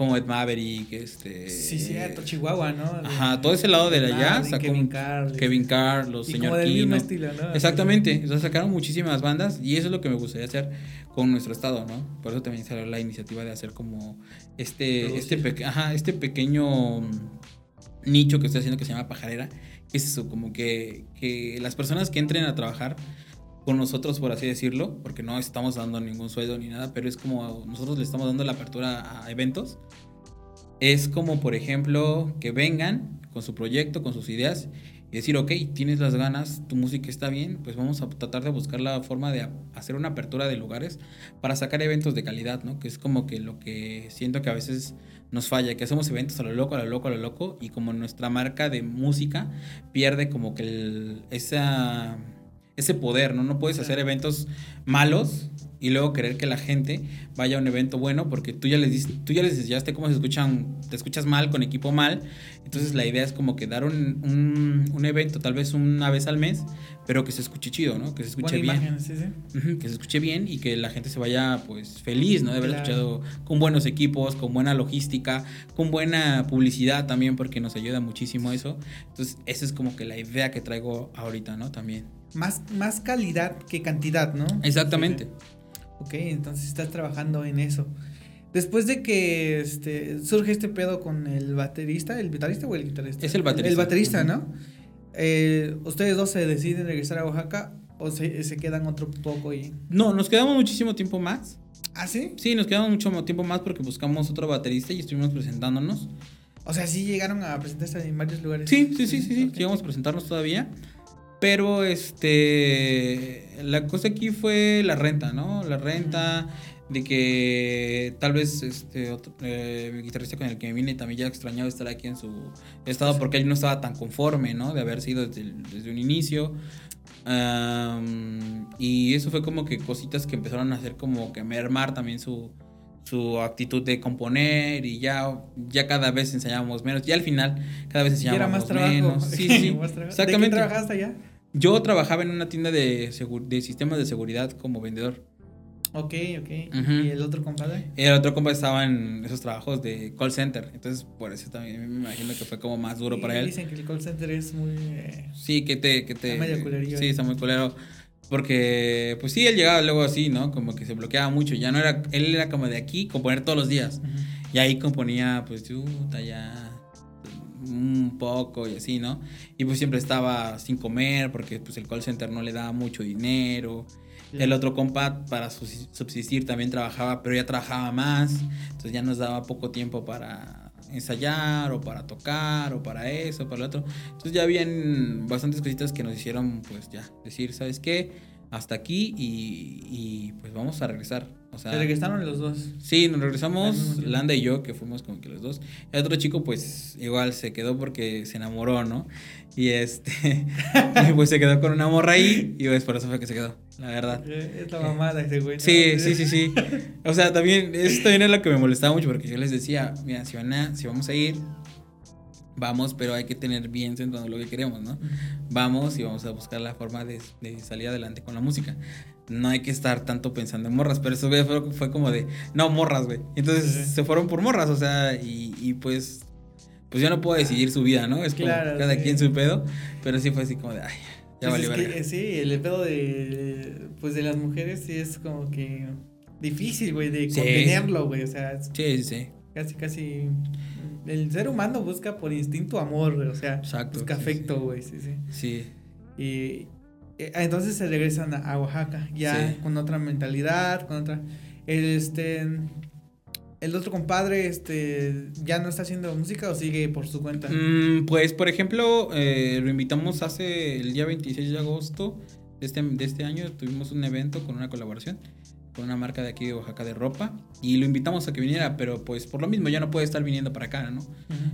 como Ed Maverick, este... Sí, cierto, Chihuahua, ¿no? ajá, todo ese lado de allá sacó Kevin Carlos, Kevin Carlos, señor como Kino. Estilo, ¿no? Exactamente, o sacaron muchísimas bandas y eso es lo que me gustaría hacer con nuestro estado, ¿no? Por eso también salió la iniciativa de hacer como este, este, ajá, este pequeño nicho que estoy haciendo que se llama pajarera, que es eso, como que, que las personas que entren a trabajar con nosotros, por así decirlo, porque no estamos dando ningún sueldo ni nada, pero es como nosotros le estamos dando la apertura a eventos. Es como, por ejemplo, que vengan con su proyecto, con sus ideas y decir, ok, tienes las ganas, tu música está bien, pues vamos a tratar de buscar la forma de hacer una apertura de lugares para sacar eventos de calidad, ¿no? Que es como que lo que siento que a veces nos falla, que hacemos eventos a lo loco, a lo loco, a lo loco, y como nuestra marca de música pierde como que esa ese poder, ¿no? No puedes hacer eventos malos y luego querer que la gente vaya a un evento bueno porque tú ya les tú ya les enseñaste cómo se escuchan, te escuchas mal con equipo mal. Entonces la idea es como que dar un, un, evento tal vez una vez al mes, pero que se escuche chido, ¿no? Que se escuche bien. que se escuche bien y que la gente se vaya pues feliz, ¿no? De haber escuchado con buenos equipos, con buena logística, con buena publicidad también porque nos ayuda muchísimo eso. Entonces esa es como que la idea que traigo ahorita, ¿no? También. Más, más calidad que cantidad, ¿no? Exactamente. Ok, entonces estás trabajando en eso. Después de que este, surge este pedo con el baterista, ¿el baterista o el guitarrista? Es el baterista. El baterista, ¿no? Eh, ¿Ustedes dos se deciden regresar a Oaxaca o se, se, quedan otro poco y...? No, nos quedamos muchísimo tiempo más. ¿Ah, sí? Sí, nos quedamos mucho tiempo más porque buscamos otro baterista y estuvimos presentándonos. O sea, sí llegaron a presentarse en varios lugares. Sí, sí, sí, sí, sí. Llegamos a presentarnos todavía. Pero este la cosa aquí fue la renta, ¿no? La renta de que tal vez este otro, eh, mi guitarrista con el que me vine también ya extrañaba estar aquí en su estado porque él no estaba tan conforme, ¿no? De haber sido desde, desde un inicio. y eso fue como que cositas que empezaron a hacer como que mermar también su, su actitud de componer y ya, ya cada vez ensayábamos menos. Y al final cada vez ensayábamos menos. Sí, (laughs) sí, Exactamente. ¿De qué trabajaste allá? Yo trabajaba en una tienda de, de sistemas de seguridad como vendedor. Ok, ok. ¿Y el otro compadre? El otro compadre estaba en esos trabajos de call center. Entonces, por eso también me imagino que fue como más duro para él. Dicen que el call center es muy. Eh, sí, que te. Que te está medio Sí, está muy culero. Porque, pues sí, él llegaba luego así, ¿no? Como que se bloqueaba mucho. Ya no era. Él era como de aquí, componer todos los días. Y ahí componía, pues, puta, ya un poco y así, ¿no? Y pues siempre estaba sin comer porque pues el call center no le daba mucho dinero. El otro compa para subsistir también trabajaba, pero ya trabajaba más, entonces ya nos daba poco tiempo para ensayar o para tocar o para eso, para lo otro. Entonces ya habían bastantes cositas que nos hicieron pues ya decir, ¿sabes qué? Hasta aquí y, y pues vamos a regresar. O sea, ¿Se regresaron los dos? Sí, nos regresamos, Landa y yo, que fuimos como que los dos. El otro chico, pues, igual se quedó porque se enamoró, ¿no? Y este, (laughs) pues se quedó con una morra ahí y pues por eso fue que se quedó, la verdad. Es la mamada ese güey. Sí, sí, sí, sí. O sea, también, esto también es lo que me molestaba mucho porque yo les decía, mira, si, van a, si vamos a ir, vamos, pero hay que tener bien centrado lo que queremos, ¿no? Vamos y vamos a buscar la forma de, salir adelante con la música. No hay que estar tanto pensando en morras, pero eso fue, fue como de, no, morras, güey. Entonces se fueron por morras, o sea, y, pues, pues yo no puedo decidir su vida, ¿no? Es como cada quien su pedo, pero sí fue así como de, ay, ya pues valió Sí, el pedo de, pues de las mujeres sí es como que difícil, güey, de contenerlo, güey, o sea. Sí, sí, sí. Casi, casi el ser humano busca por instinto amor, o sea, busca afecto, güey, sí, sí. Sí. Y entonces se regresan a, Oaxaca, ya con otra mentalidad, con otra... Este, el otro compadre, este, ¿ya no está haciendo música o sigue por su cuenta? Mm, pues, por ejemplo, eh, lo invitamos hace el día 26 de agosto de este, de este año, tuvimos un evento con una colaboración con una marca de aquí de Oaxaca de ropa y lo invitamos a que viniera, pero pues por lo mismo ya no puede estar viniendo para acá, ¿no?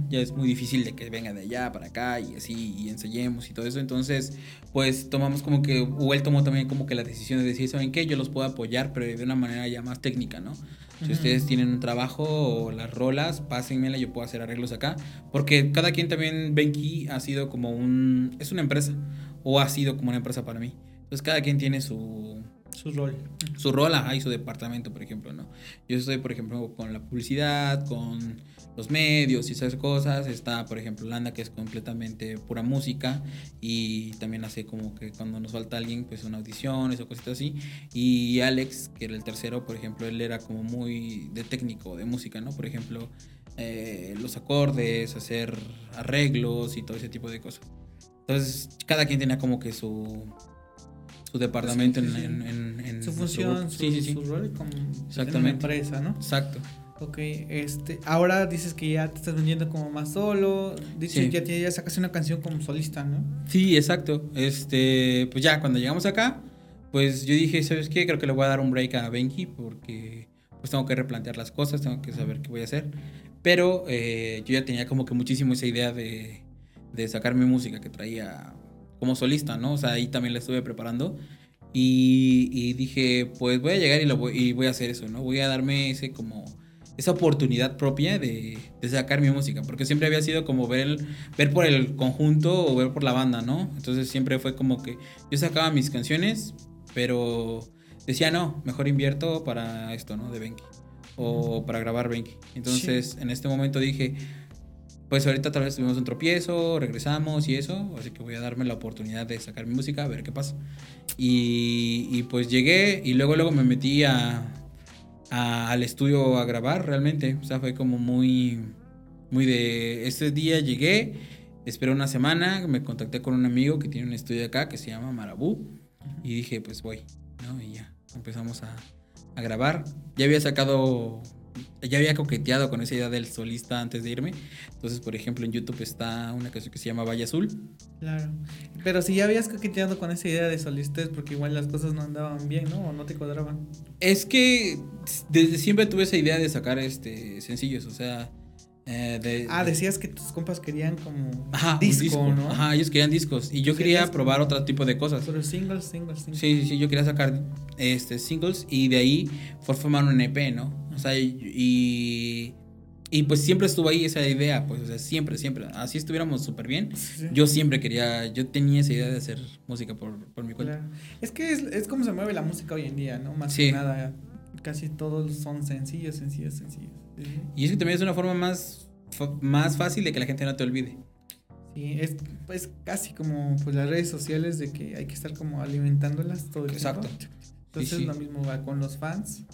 Ya es muy difícil de que venga de allá para acá y así y ensayemos y todo eso, entonces pues tomamos como que, o él tomó también como que la decisión de decir, ¿saben qué? Yo los puedo apoyar, pero de una manera ya más técnica, ¿no? Si ustedes tienen un trabajo o las rolas, pásenmela, yo puedo hacer arreglos acá, porque cada quien también, Benki ha sido como un, es una empresa, o ha sido como una empresa para mí. Entonces cada quien tiene su su rol. Su rol, ajá, y su departamento, por ejemplo, ¿no? Yo estoy, por ejemplo, con la publicidad, con los medios y esas cosas. Está, por ejemplo, Landa, que es completamente pura música y también hace como que cuando nos falta alguien, pues una audiciones o cositas así. Y Alex, que era el tercero, por ejemplo, él era como muy de técnico, de música, ¿no? Por ejemplo, eh, los acordes, hacer arreglos y todo ese tipo de cosas. Entonces, cada quien tenía como que su, su departamento en, su función, su, rol como Exactamente. empresa, ¿no? Exacto. Ok, este, ahora dices que ya te estás vendiendo como más solo, dices que ya, ya sacas una canción como solista, ¿no? Sí, exacto. Este, pues ya cuando llegamos acá, pues yo dije, ¿sabes qué? Creo que le voy a dar un break a Benki porque pues tengo que replantear las cosas, tengo que saber qué voy a hacer. Pero eh, yo ya tenía como que muchísimo esa idea de, de sacar mi música que traía como solista, ¿no? O sea, ahí también la estuve preparando. Y, dije, pues voy a llegar y, lo voy, y voy a hacer eso, ¿no? Voy a darme ese como esa oportunidad propia de, de, sacar mi música, porque siempre había sido como ver, ver por el conjunto o ver por la banda, ¿no? Entonces siempre fue como que yo sacaba mis canciones, pero decía, no, mejor invierto para esto, ¿no? De Benki, o para grabar Benki. Entonces en este momento dije, pues ahorita tal vez tuvimos un tropiezo, regresamos y eso, así que voy a darme la oportunidad de sacar mi música, a ver qué pasa. Y, pues llegué y luego luego me metí a, al estudio a grabar realmente, o sea, fue como muy, muy de, ese día llegué, esperé una semana, me contacté con un amigo que tiene un estudio acá que se llama Marabú y dije, pues voy, ¿no? Y ya, empezamos a, a grabar. Ya había sacado ya había coqueteado con esa idea del solista antes de irme. Entonces, por ejemplo, en YouTube está una canción que se llama Valle Azul. Claro. Pero si ya habías coqueteado con esa idea de solista es porque igual las cosas no andaban bien, ¿no? O no te cuadraban. Es que desde siempre tuve esa idea de sacar este sencillos, o sea, eh, ah, decías que tus compas querían como disco, ¿no? Ajá, ellos querían discos y yo quería probar otro tipo de cosas. Pero singles, singles, singles. Sí, sí, yo quería sacar este singles y de ahí fue formar un EP, ¿no? O sea, y, y pues siempre estuvo ahí esa idea, pues, o sea, siempre, siempre. Así estuviéramos súper bien. Yo siempre quería, yo tenía esa idea de hacer música por, por mi cuenta. Es que es, es, como se mueve la música hoy en día, ¿no? Más que nada, casi todos son sencillos, sencillos, sencillos. Y es que también es una forma más, más fácil de que la gente no te olvide. Sí, es pues casi como pues las redes sociales de que hay que estar como alimentándolas todo el Exacto. Entonces lo mismo va con los fans.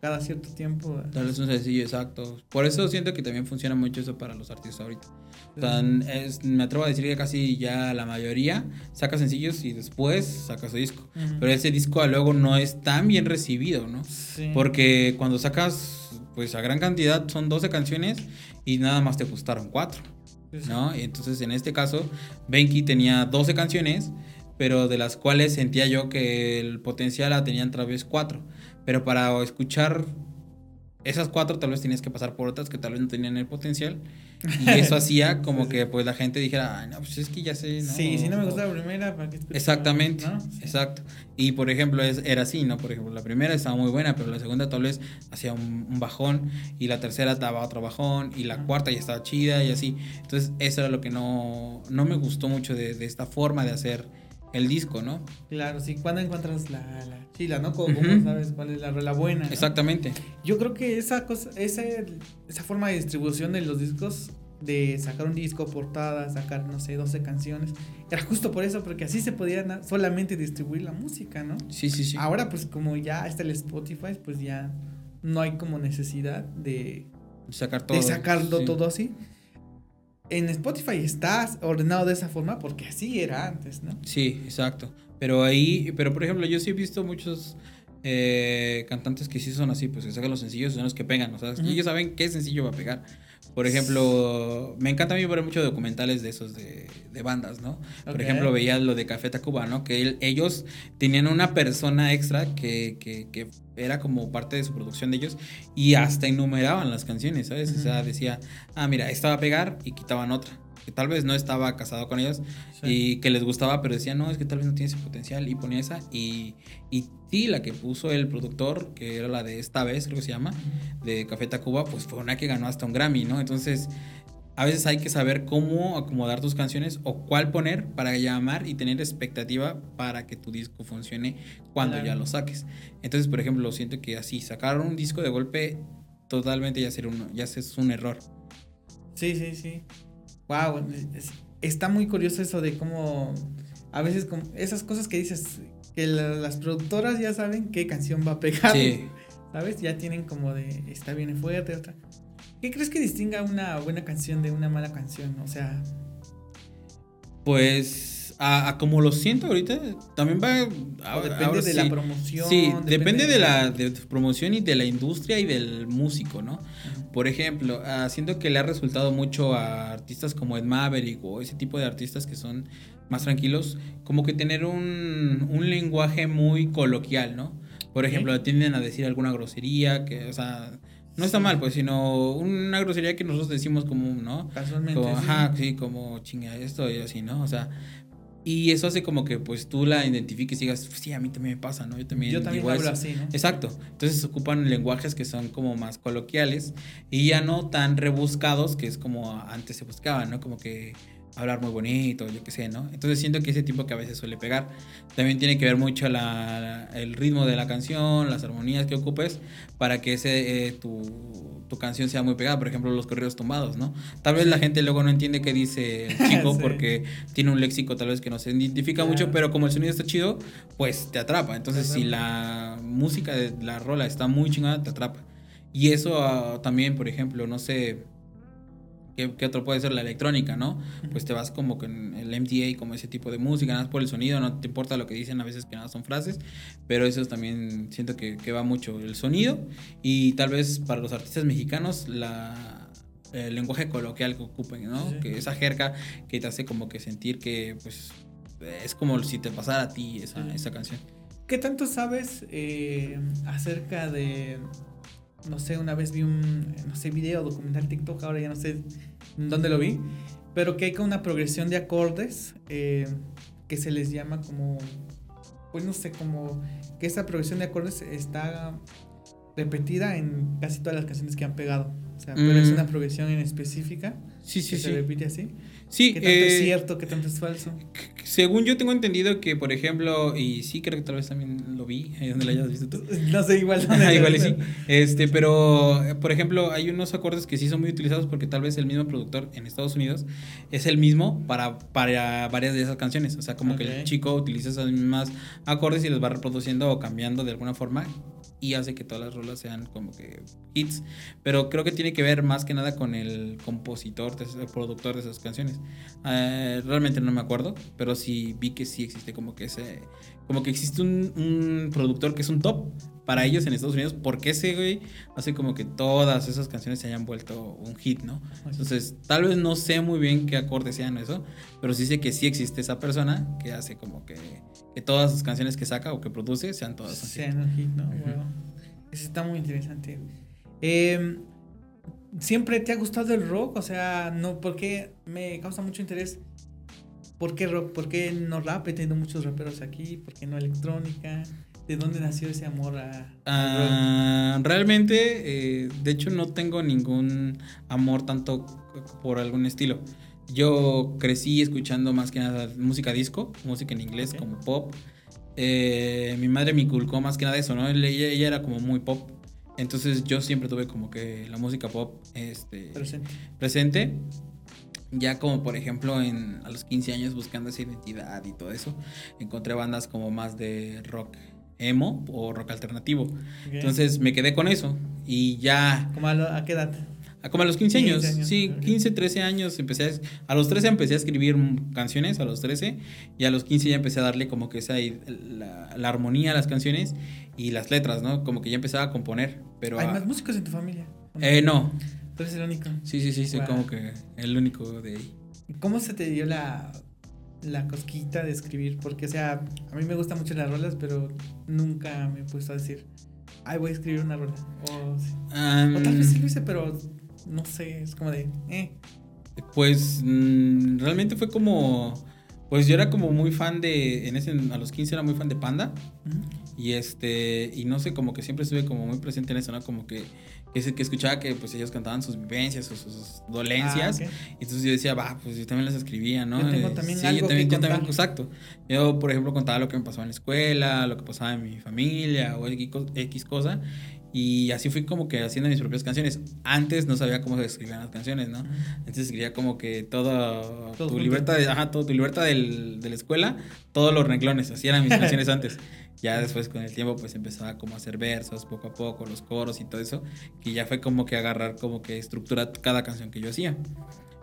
Cada cierto tiempo. Darles un sencillo, exacto. Por eso siento que también funciona mucho eso para los artistas ahorita. Me atrevo a decir que casi ya la mayoría saca sencillos y después saca su disco. Pero ese disco luego no es tan bien recibido, ¿no? Porque cuando sacas pues a gran cantidad son 12 canciones y nada más te gustaron 4. ¿No? Y entonces en este caso, Benki tenía 12 canciones, pero de las cuales sentía yo que el potencial la tenían tal vez 4. Pero para escuchar esas 4 tal vez tenías que pasar por otras que tal vez no tenían el potencial. Y (laughs) eso hacía como que pues la gente dijera, Ay, no, pues es que ya sé, ¿no? Sí, si no me gusta la primera, ¿para qué escucho? Exactamente, ¿No? Sí. exacto. Y por ejemplo, es, era así, ¿no? Por ejemplo, la primera estaba muy buena, pero la segunda tal vez hacía un, un bajón, y la tercera daba otro bajón, y la cuarta ya estaba chida, y así. Entonces, eso era lo que no, no me gustó mucho de, de esta forma de hacer el disco, ¿no? Claro, sí, cuando encuentras la, la chila, ¿no? Como, sabes cuál es la, la buena. ¿no? Exactamente. Yo creo que esa cosa, ese, esa forma de distribución de los discos, de sacar un disco, portada, sacar, no sé, 12 canciones, era justo por eso, porque así se podía solamente distribuir la música, ¿no? Sí, sí, sí. Ahora, pues como ya está el Spotify, pues ya no hay como necesidad de, Sacar todo. de sacarlo sí. todo así. En Spotify está ordenado de esa forma porque así era antes, ¿no? Sí, exacto. Pero ahí, pero por ejemplo, yo sí he visto muchos eh, cantantes que sí son así, pues que sacan los sencillos y son los que pegan, o sea, ellos saben qué sencillo va a pegar. Por ejemplo, me encanta a mí ver muchos documentales de esos de, de bandas, ¿no? Por ejemplo, veía lo de Café Tacuba, ¿no? Que él- ellos tenían una persona extra que, que, que era como parte de su producción de ellos y hasta enumeraban las canciones, ¿sabes? O sea, decía, ah, mira, esta va a pegar y quitaban otra. Que tal vez no estaba casado con ellos, Sí. y que les gustaba, pero decían, no, es que tal vez no tiene ese potencial, y ponía esa, y, y sí, la que puso el productor, que era la de esta vez, creo que se llama, de Café Tacuba, pues fue una que ganó hasta un Grammy, ¿no? Entonces, a veces hay que saber cómo acomodar tus canciones o cuál poner para llamar y tener expectativa para que tu disco funcione cuando Claro. ya lo saques. Entonces, por ejemplo, siento que así, sacar un disco de golpe totalmente ya, ser un, ya es un error. Sí, sí, sí. Wow, está muy curioso eso de cómo a veces como esas cosas que dices que la- las productoras ya saben qué canción va a pegar, Sí. ¿sabes? Ya tienen como de esta viene fuerte, otra. ¿Qué crees que distinga una buena canción de una mala canción? O sea, Pues, a, a como lo siento ahorita, también va. ahora- depende ahora de sí. la promoción. Sí, depende de la de tu promoción y de la industria y del músico, ¿no? Por ejemplo, ah, siento que le ha resultado mucho a artistas como Ed Maverick o ese tipo de artistas que son más tranquilos, como que tener un, un lenguaje muy coloquial, ¿no? Por ejemplo, tienden a decir alguna grosería, que, o sea, no está mal, pues, sino una grosería que nosotros decimos como, ¿no? Casualmente. Como, sí. ajá, sí, como chinga esto y así, ¿no? O sea, y eso hace como que pues tú la identifiques y digas, sí, a mí también me pasa, ¿no? Yo también, Yo también hablo eso. así, ¿no? Exacto. Entonces ocupan lenguajes que son como más coloquiales y ya no tan rebuscados, que es como antes se buscaban, ¿no? Como que hablar muy bonito, yo qué sé, ¿no? Entonces siento que ese tipo que a veces suele pegar. También tiene que ver mucho la, el ritmo de la canción, las armonías que ocupes, para que ese, eh, tu, tu canción sea muy pegada. Por ejemplo, los corridos tumbados, ¿no? Tal vez la gente luego no entiende qué dice el (laughs) chico Sí. porque tiene un léxico tal vez que no se identifica Claro. mucho, pero como el sonido está chido, pues te atrapa. Entonces, si la música de la rola está muy chingada, te atrapa. Y eso ah, también, por ejemplo, no sé. ¿Qué, qué otro puede ser? La electrónica, ¿no? Pues te vas como con el MDA, como ese tipo de música, nada más por el sonido, no te importa lo que dicen, a veces que nada son frases, pero eso también siento que, que va mucho el sonido y tal vez para los artistas mexicanos la, el lenguaje coloquial que ocupen, ¿no? Sí. Que esa jerga que te hace como que sentir que pues es como si te pasara a ti esa, Sí. esa canción. ¿Qué tanto sabes eh, acerca de, no sé, una vez vi un, no sé, video, documental TikTok, ahora ya no sé dónde lo vi, pero que hay como una progresión de acordes eh, que se les llama como, pues no sé, como que esa progresión de acordes está repetida en casi todas las canciones que han pegado. O sea, pero es Mm. una progresión en específica Sí, sí, que se sí. repite así. Sí, ¿Qué tanto es eh, cierto? ¿Qué tanto es falso? según yo tengo entendido que, por ejemplo, y sí creo que tal vez también lo vi, ahí donde lo hayas visto tú. (laughs) No sé, igual. Ajá, (laughs) igual sí. Este, pero, eh, por ejemplo, hay unos acordes que sí son muy utilizados porque tal vez el mismo productor en Estados Unidos es el mismo para, para varias de esas canciones. O sea, como que el chico utiliza esos mismos acordes y los va reproduciendo o cambiando de alguna forma y hace que todas las rolas sean como que hits. Pero creo que tiene que ver más que nada con el compositor, el productor de esas canciones. Eh, realmente no me acuerdo, pero sí vi que sí existe como que ese como que existe un, un productor que es un top para ellos en Estados Unidos, porque ese güey hace como que todas esas canciones se hayan vuelto un hit, ¿no? Entonces, tal vez no sé muy bien qué acordes sean eso, pero sí sé que sí existe esa persona que hace como que, que todas sus canciones que saca o que produce sean todas así. Sean un hit, ¿no? Wow. Eso está muy interesante. Eh, ¿Siempre te ha gustado el rock? O sea, no, porque me causa mucho interés. ¿Por qué rock? ¿Por qué no rap? He tenido muchos raperos aquí. ¿Por qué no electrónica? ¿De dónde nació ese amor a, ah, Realmente, eh, de hecho, no tengo ningún amor tanto por algún estilo. Yo crecí escuchando más que nada música disco, música en inglés como pop. Eh, mi madre me inculcó más que nada eso, ¿no? Ella, ella, era como muy pop. Entonces yo siempre tuve como que la música pop este, presente. presente. Ya como por ejemplo en, a los 15 años buscando esa identidad y todo eso, encontré bandas como más de rock emo o rock alternativo. Entonces me quedé con eso y ya... ¿Cómo a, qué edad? como a los 15 años, sí, 15, 13 años empecé a, a, los 13 empecé a escribir canciones, a los 13, y a los 15 ya empecé a darle como que esa, la, la armonía a las canciones y las letras, ¿no? Como que ya empezaba a componer, pero... ¿Hay más músicos en tu familia? Eh, no. Tú eres el único. Sí, sí, sí, soy como que el único de ahí. ¿Cómo se te dio la, la cosquita de escribir, porque, o sea, a mí me gustan mucho las rolas, pero nunca me he puesto a decir, ay, voy a escribir una rola. O, tal vez sí lo hice, pero no sé, es como de, eh. Pues mm, realmente fue como, pues yo era como muy fan de, en ese, a los 15 era muy fan de Panda. Y este, y no sé, como que siempre estuve como muy presente en eso, ¿no? Como que que, que escuchaba que pues ellos cantaban sus vivencias, sus, sus dolencias. Ah, y entonces yo decía, va, pues yo también las escribía, ¿no? Yo tengo eh, también sí, algo yo también, que yo también, exacto. Yo, por ejemplo, contaba lo que me pasaba en la escuela, lo que pasaba en mi familia o X cosa. Y así fui como que haciendo mis propias canciones. Antes no sabía cómo se escribían las canciones, ¿no? Entonces escribía como que toda tu libertad, de, ajá, todo, tu libertad del, de la escuela, todos los renglones, así eran mis (laughs) canciones antes. Ya después con el tiempo pues empezaba como a hacer versos poco a poco, los coros y todo eso, que ya fue como que agarrar como que estructura cada canción que yo hacía.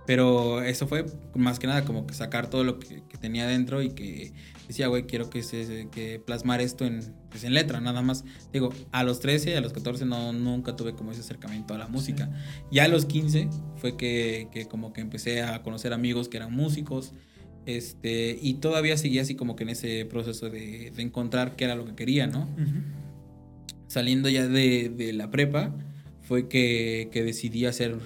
Pero eso fue más que nada como que sacar todo lo que, tenía dentro y que decía, güey, quiero que, se, que plasmar esto en, pues en letra, nada más. Digo, a los 13, a los 14 no, nunca tuve como ese acercamiento a la música. Ya a los 15 fue que, que como que empecé a conocer amigos que eran músicos, este, y todavía seguía así como que en ese proceso de, encontrar qué era lo que quería, ¿no? Saliendo ya de, la prepa, fue que, decidí hacer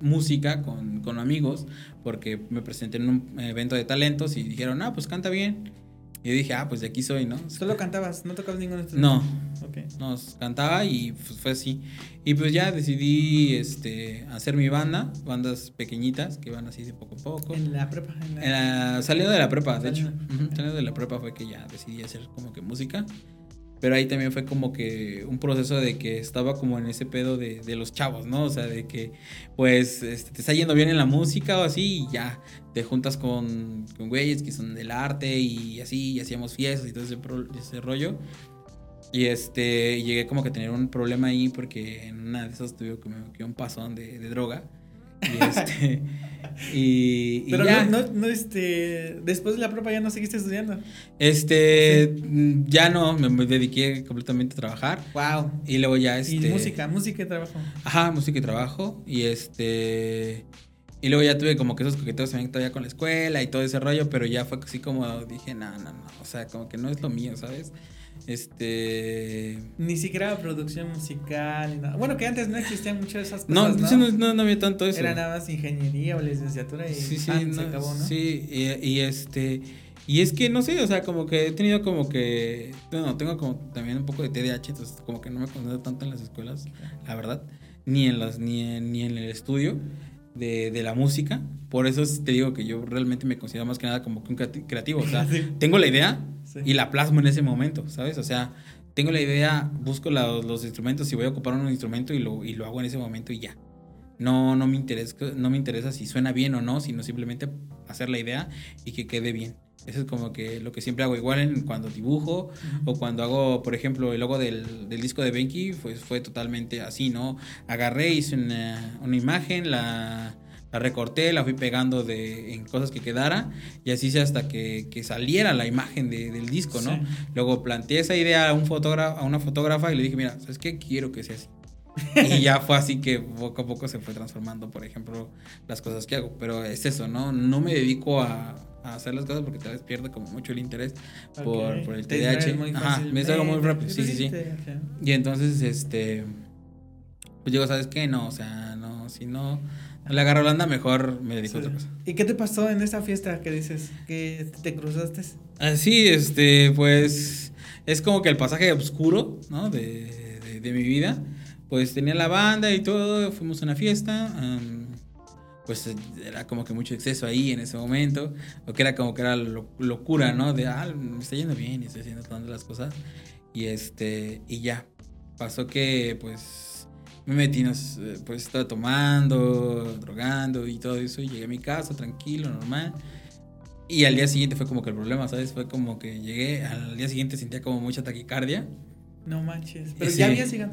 música con, con, amigos, porque me presenté en un evento de talentos y dijeron, ah, pues canta bien. Y yo dije, ah, pues de aquí soy, ¿no? ¿Solo cantabas? ¿No tocabas ningún instrumento? No. Okay. No, cantaba y pues fue así. Y pues ya decidí este, hacer mi banda, bandas pequeñitas que van así de poco a poco. ¿En la prepa? En la... saliendo de la prepa, de hecho. Saliendo de la prepa fue que ya decidí hacer como que música. Pero ahí también fue como que un proceso de que estaba como en ese pedo de, de los chavos, ¿no? O sea, de que pues este, te está yendo bien en la música o así y ya te juntas con, con güeyes que son del arte y así, y hacíamos fiestas y todo ese, ese rollo. Y este, llegué como que a tener un problema ahí porque en una de esas tuve como que un pasón de, de droga. Y este. (laughs) y, (laughs) Pero ya. No, no, este. Después de la prueba ya no seguiste estudiando. Este. Ya no, me dediqué completamente a trabajar. Wow. Y luego ya este. Y música, música y trabajo. Ajá, música y trabajo. Y este. Y luego ya tuve como que esos coqueteos también todavía con la escuela y todo ese rollo, pero ya fue así como dije, no, no, no. O sea, como que no es lo mío, ¿sabes? Este. Ni siquiera producción musical ni nada. Bueno, que antes no existían muchas de esas cosas. No, no, no, había tanto eso. Era nada más ingeniería o licenciatura y sí, sí, se acabó, ¿no? Sí, y, este. Y es que no sé, o sea, como que he tenido como que. No, tengo como también un poco de TDAH, entonces como que no me concentro tanto en las escuelas, la verdad. Ni en, las, ni en, ni en el estudio de, de la música. Por eso te digo que yo realmente me considero más que nada como un creativo. O sea, (laughs) tengo la idea, y la plasmo en ese momento, ¿sabes? O sea, tengo la idea, busco los instrumentos y voy a ocupar un instrumento y lo, y lo hago en ese momento y ya. No, no, me interesa, no me interesa si suena bien o no, sino simplemente hacer la idea y que quede bien. Eso es como que lo que siempre hago. Igual en, cuando dibujo o cuando hago, por ejemplo, el logo del, del disco de Benki, pues fue totalmente así, ¿no? Agarré, hice una, una imagen, la, la recorté, la fui pegando de, en cosas que quedara y así hice hasta que, que saliera la imagen de, del disco, ¿no? Luego planteé esa idea a, un fotógrafo, a una fotógrafa y le dije, mira, ¿sabes qué? Quiero que sea así. (laughs) y ya fue así que poco a poco se fue transformando, por ejemplo, las cosas que hago. Pero es eso, ¿no? No me dedico a, a hacer las cosas porque tal vez pierde como mucho el interés por, por, el TDAH. Ajá, me salgo muy rápido, sí, sí, sí. Y entonces, este, pues digo, ¿sabes qué? No, o sea, no, si no la onda, mejor me dedico a otra cosa. ¿Y qué te pasó en esa fiesta que dices que te cruzaste? Así, este, pues es como que el pasaje oscuro, ¿no? De, de, mi vida. Pues tenía la banda y todo, fuimos a una fiesta. pues era como que mucho exceso ahí en ese momento. O que era como que era locura, ¿no? De, ah, me está yendo bien y estoy haciendo todas las cosas. Y este, y ya. Pasó que, pues, me metí, pues estaba tomando, drogando y todo eso. Y llegué a mi casa tranquilo, normal. Y al día siguiente fue como que el problema, ¿sabes? Fue como que llegué, al día siguiente sentía como mucha taquicardia. No manches. Pero ya había llegado.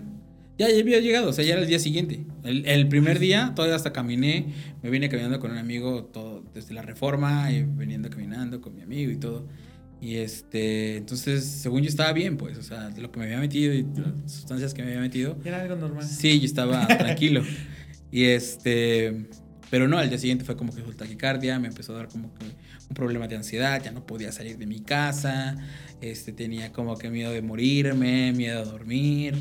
Ya, ya había llegado, o sea, ya era el día siguiente. El, primer día, todavía hasta caminé, me vine caminando con un amigo todo, desde la reforma, y veniendo caminando con mi amigo y todo. Y este, entonces, según yo estaba bien, pues, o sea, lo que me había metido y las sustancias que me había metido. Era algo normal. Sí, yo estaba (laughs) tranquilo. Y este, pero no, al día siguiente fue como que fue taquicardia, me empezó a dar como que un problema de ansiedad, ya no podía salir de mi casa, este, tenía como que miedo de morirme, miedo a dormir,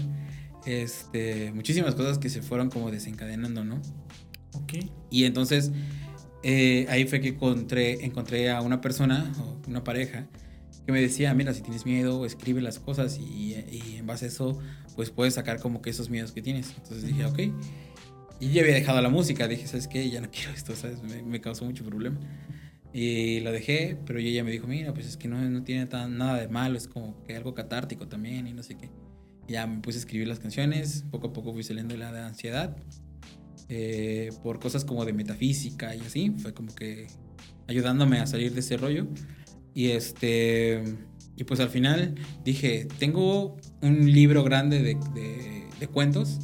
este, muchísimas cosas que se fueron como desencadenando, ¿no? Ok. Y entonces eh, ahí fue que encontré, encontré a una persona, o una pareja, que me decía, mira, si tienes miedo, escribe las cosas y, y en base a eso, pues puedes sacar como que esos miedos que tienes. Entonces dije, ok. Y ya había dejado la música, dije, ¿sabes qué? Ya no (laughs) quiero esto, ¿sabes? Me, causó mucho problema. Y lo dejé, pero ella me dijo, mira, pues es que no, no tiene tan, nada de malo, es como que algo catártico también y no sé qué. ya me puse a escribir las canciones, poco a poco fui saliendo de la ansiedad, eh, por cosas como de metafísica y así, fue como que ayudándome a salir de ese rollo. Y este, y pues al final dije, tengo un libro grande de, de, de cuentos,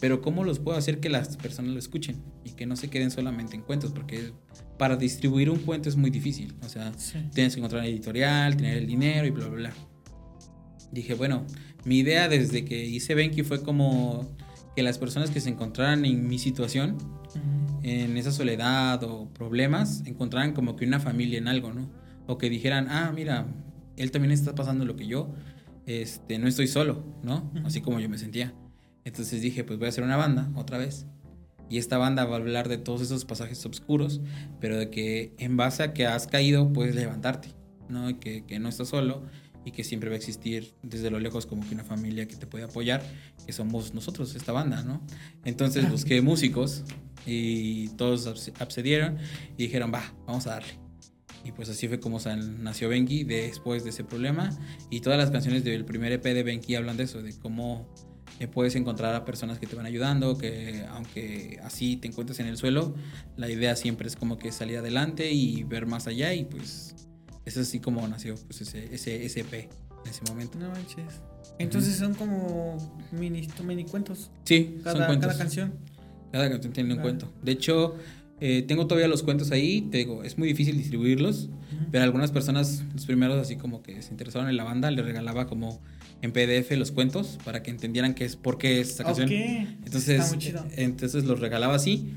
pero ¿cómo los puedo hacer que las personas lo escuchen y que no se queden solamente en cuentos? Porque para distribuir un cuento es muy difícil. O sea, tienes que encontrar editorial, tener el dinero y bla, bla, bla. Dije, bueno, mi idea desde que hice Benki fue como que las personas que se encontraran en mi situación, en esa soledad o problemas, encontraran como que una familia en algo, ¿no? O que dijeran, ah, mira, él también está pasando lo que yo, este, no estoy solo, ¿no? Así como yo me sentía. Entonces dije, pues voy a hacer una banda otra vez. Y esta banda va a hablar de todos esos pasajes oscuros, pero de que en base a que has caído puedes levantarte, ¿no? Y que, que no estás solo y que siempre va a existir desde lo lejos como que una familia que te puede apoyar, que somos nosotros, esta banda, ¿no? Entonces busqué músicos y todos accedieron y dijeron, va, vamos a darle. Y pues así fue como nació Benki después de ese problema. Y todas las canciones del primer EP de Benki hablan de eso, de cómo puedes encontrar a personas que te van ayudando, que aunque así te encuentres en el suelo, la idea siempre es como que salir adelante y ver más allá y pues es así como nació pues ese, ese SP en ese momento. No manches. Entonces son como mini, mini cuentos. Sí, cada, son cuentos. Cada canción. Cada canción tiene un cuento. De hecho, eh, tengo todavía los cuentos ahí, te digo, es muy difícil distribuirlos, pero algunas personas, los primeros así como que se interesaron en la banda, les regalaba como en PDF los cuentos para que entendieran qué es por qué es esta canción. Entonces, entonces los regalaba así.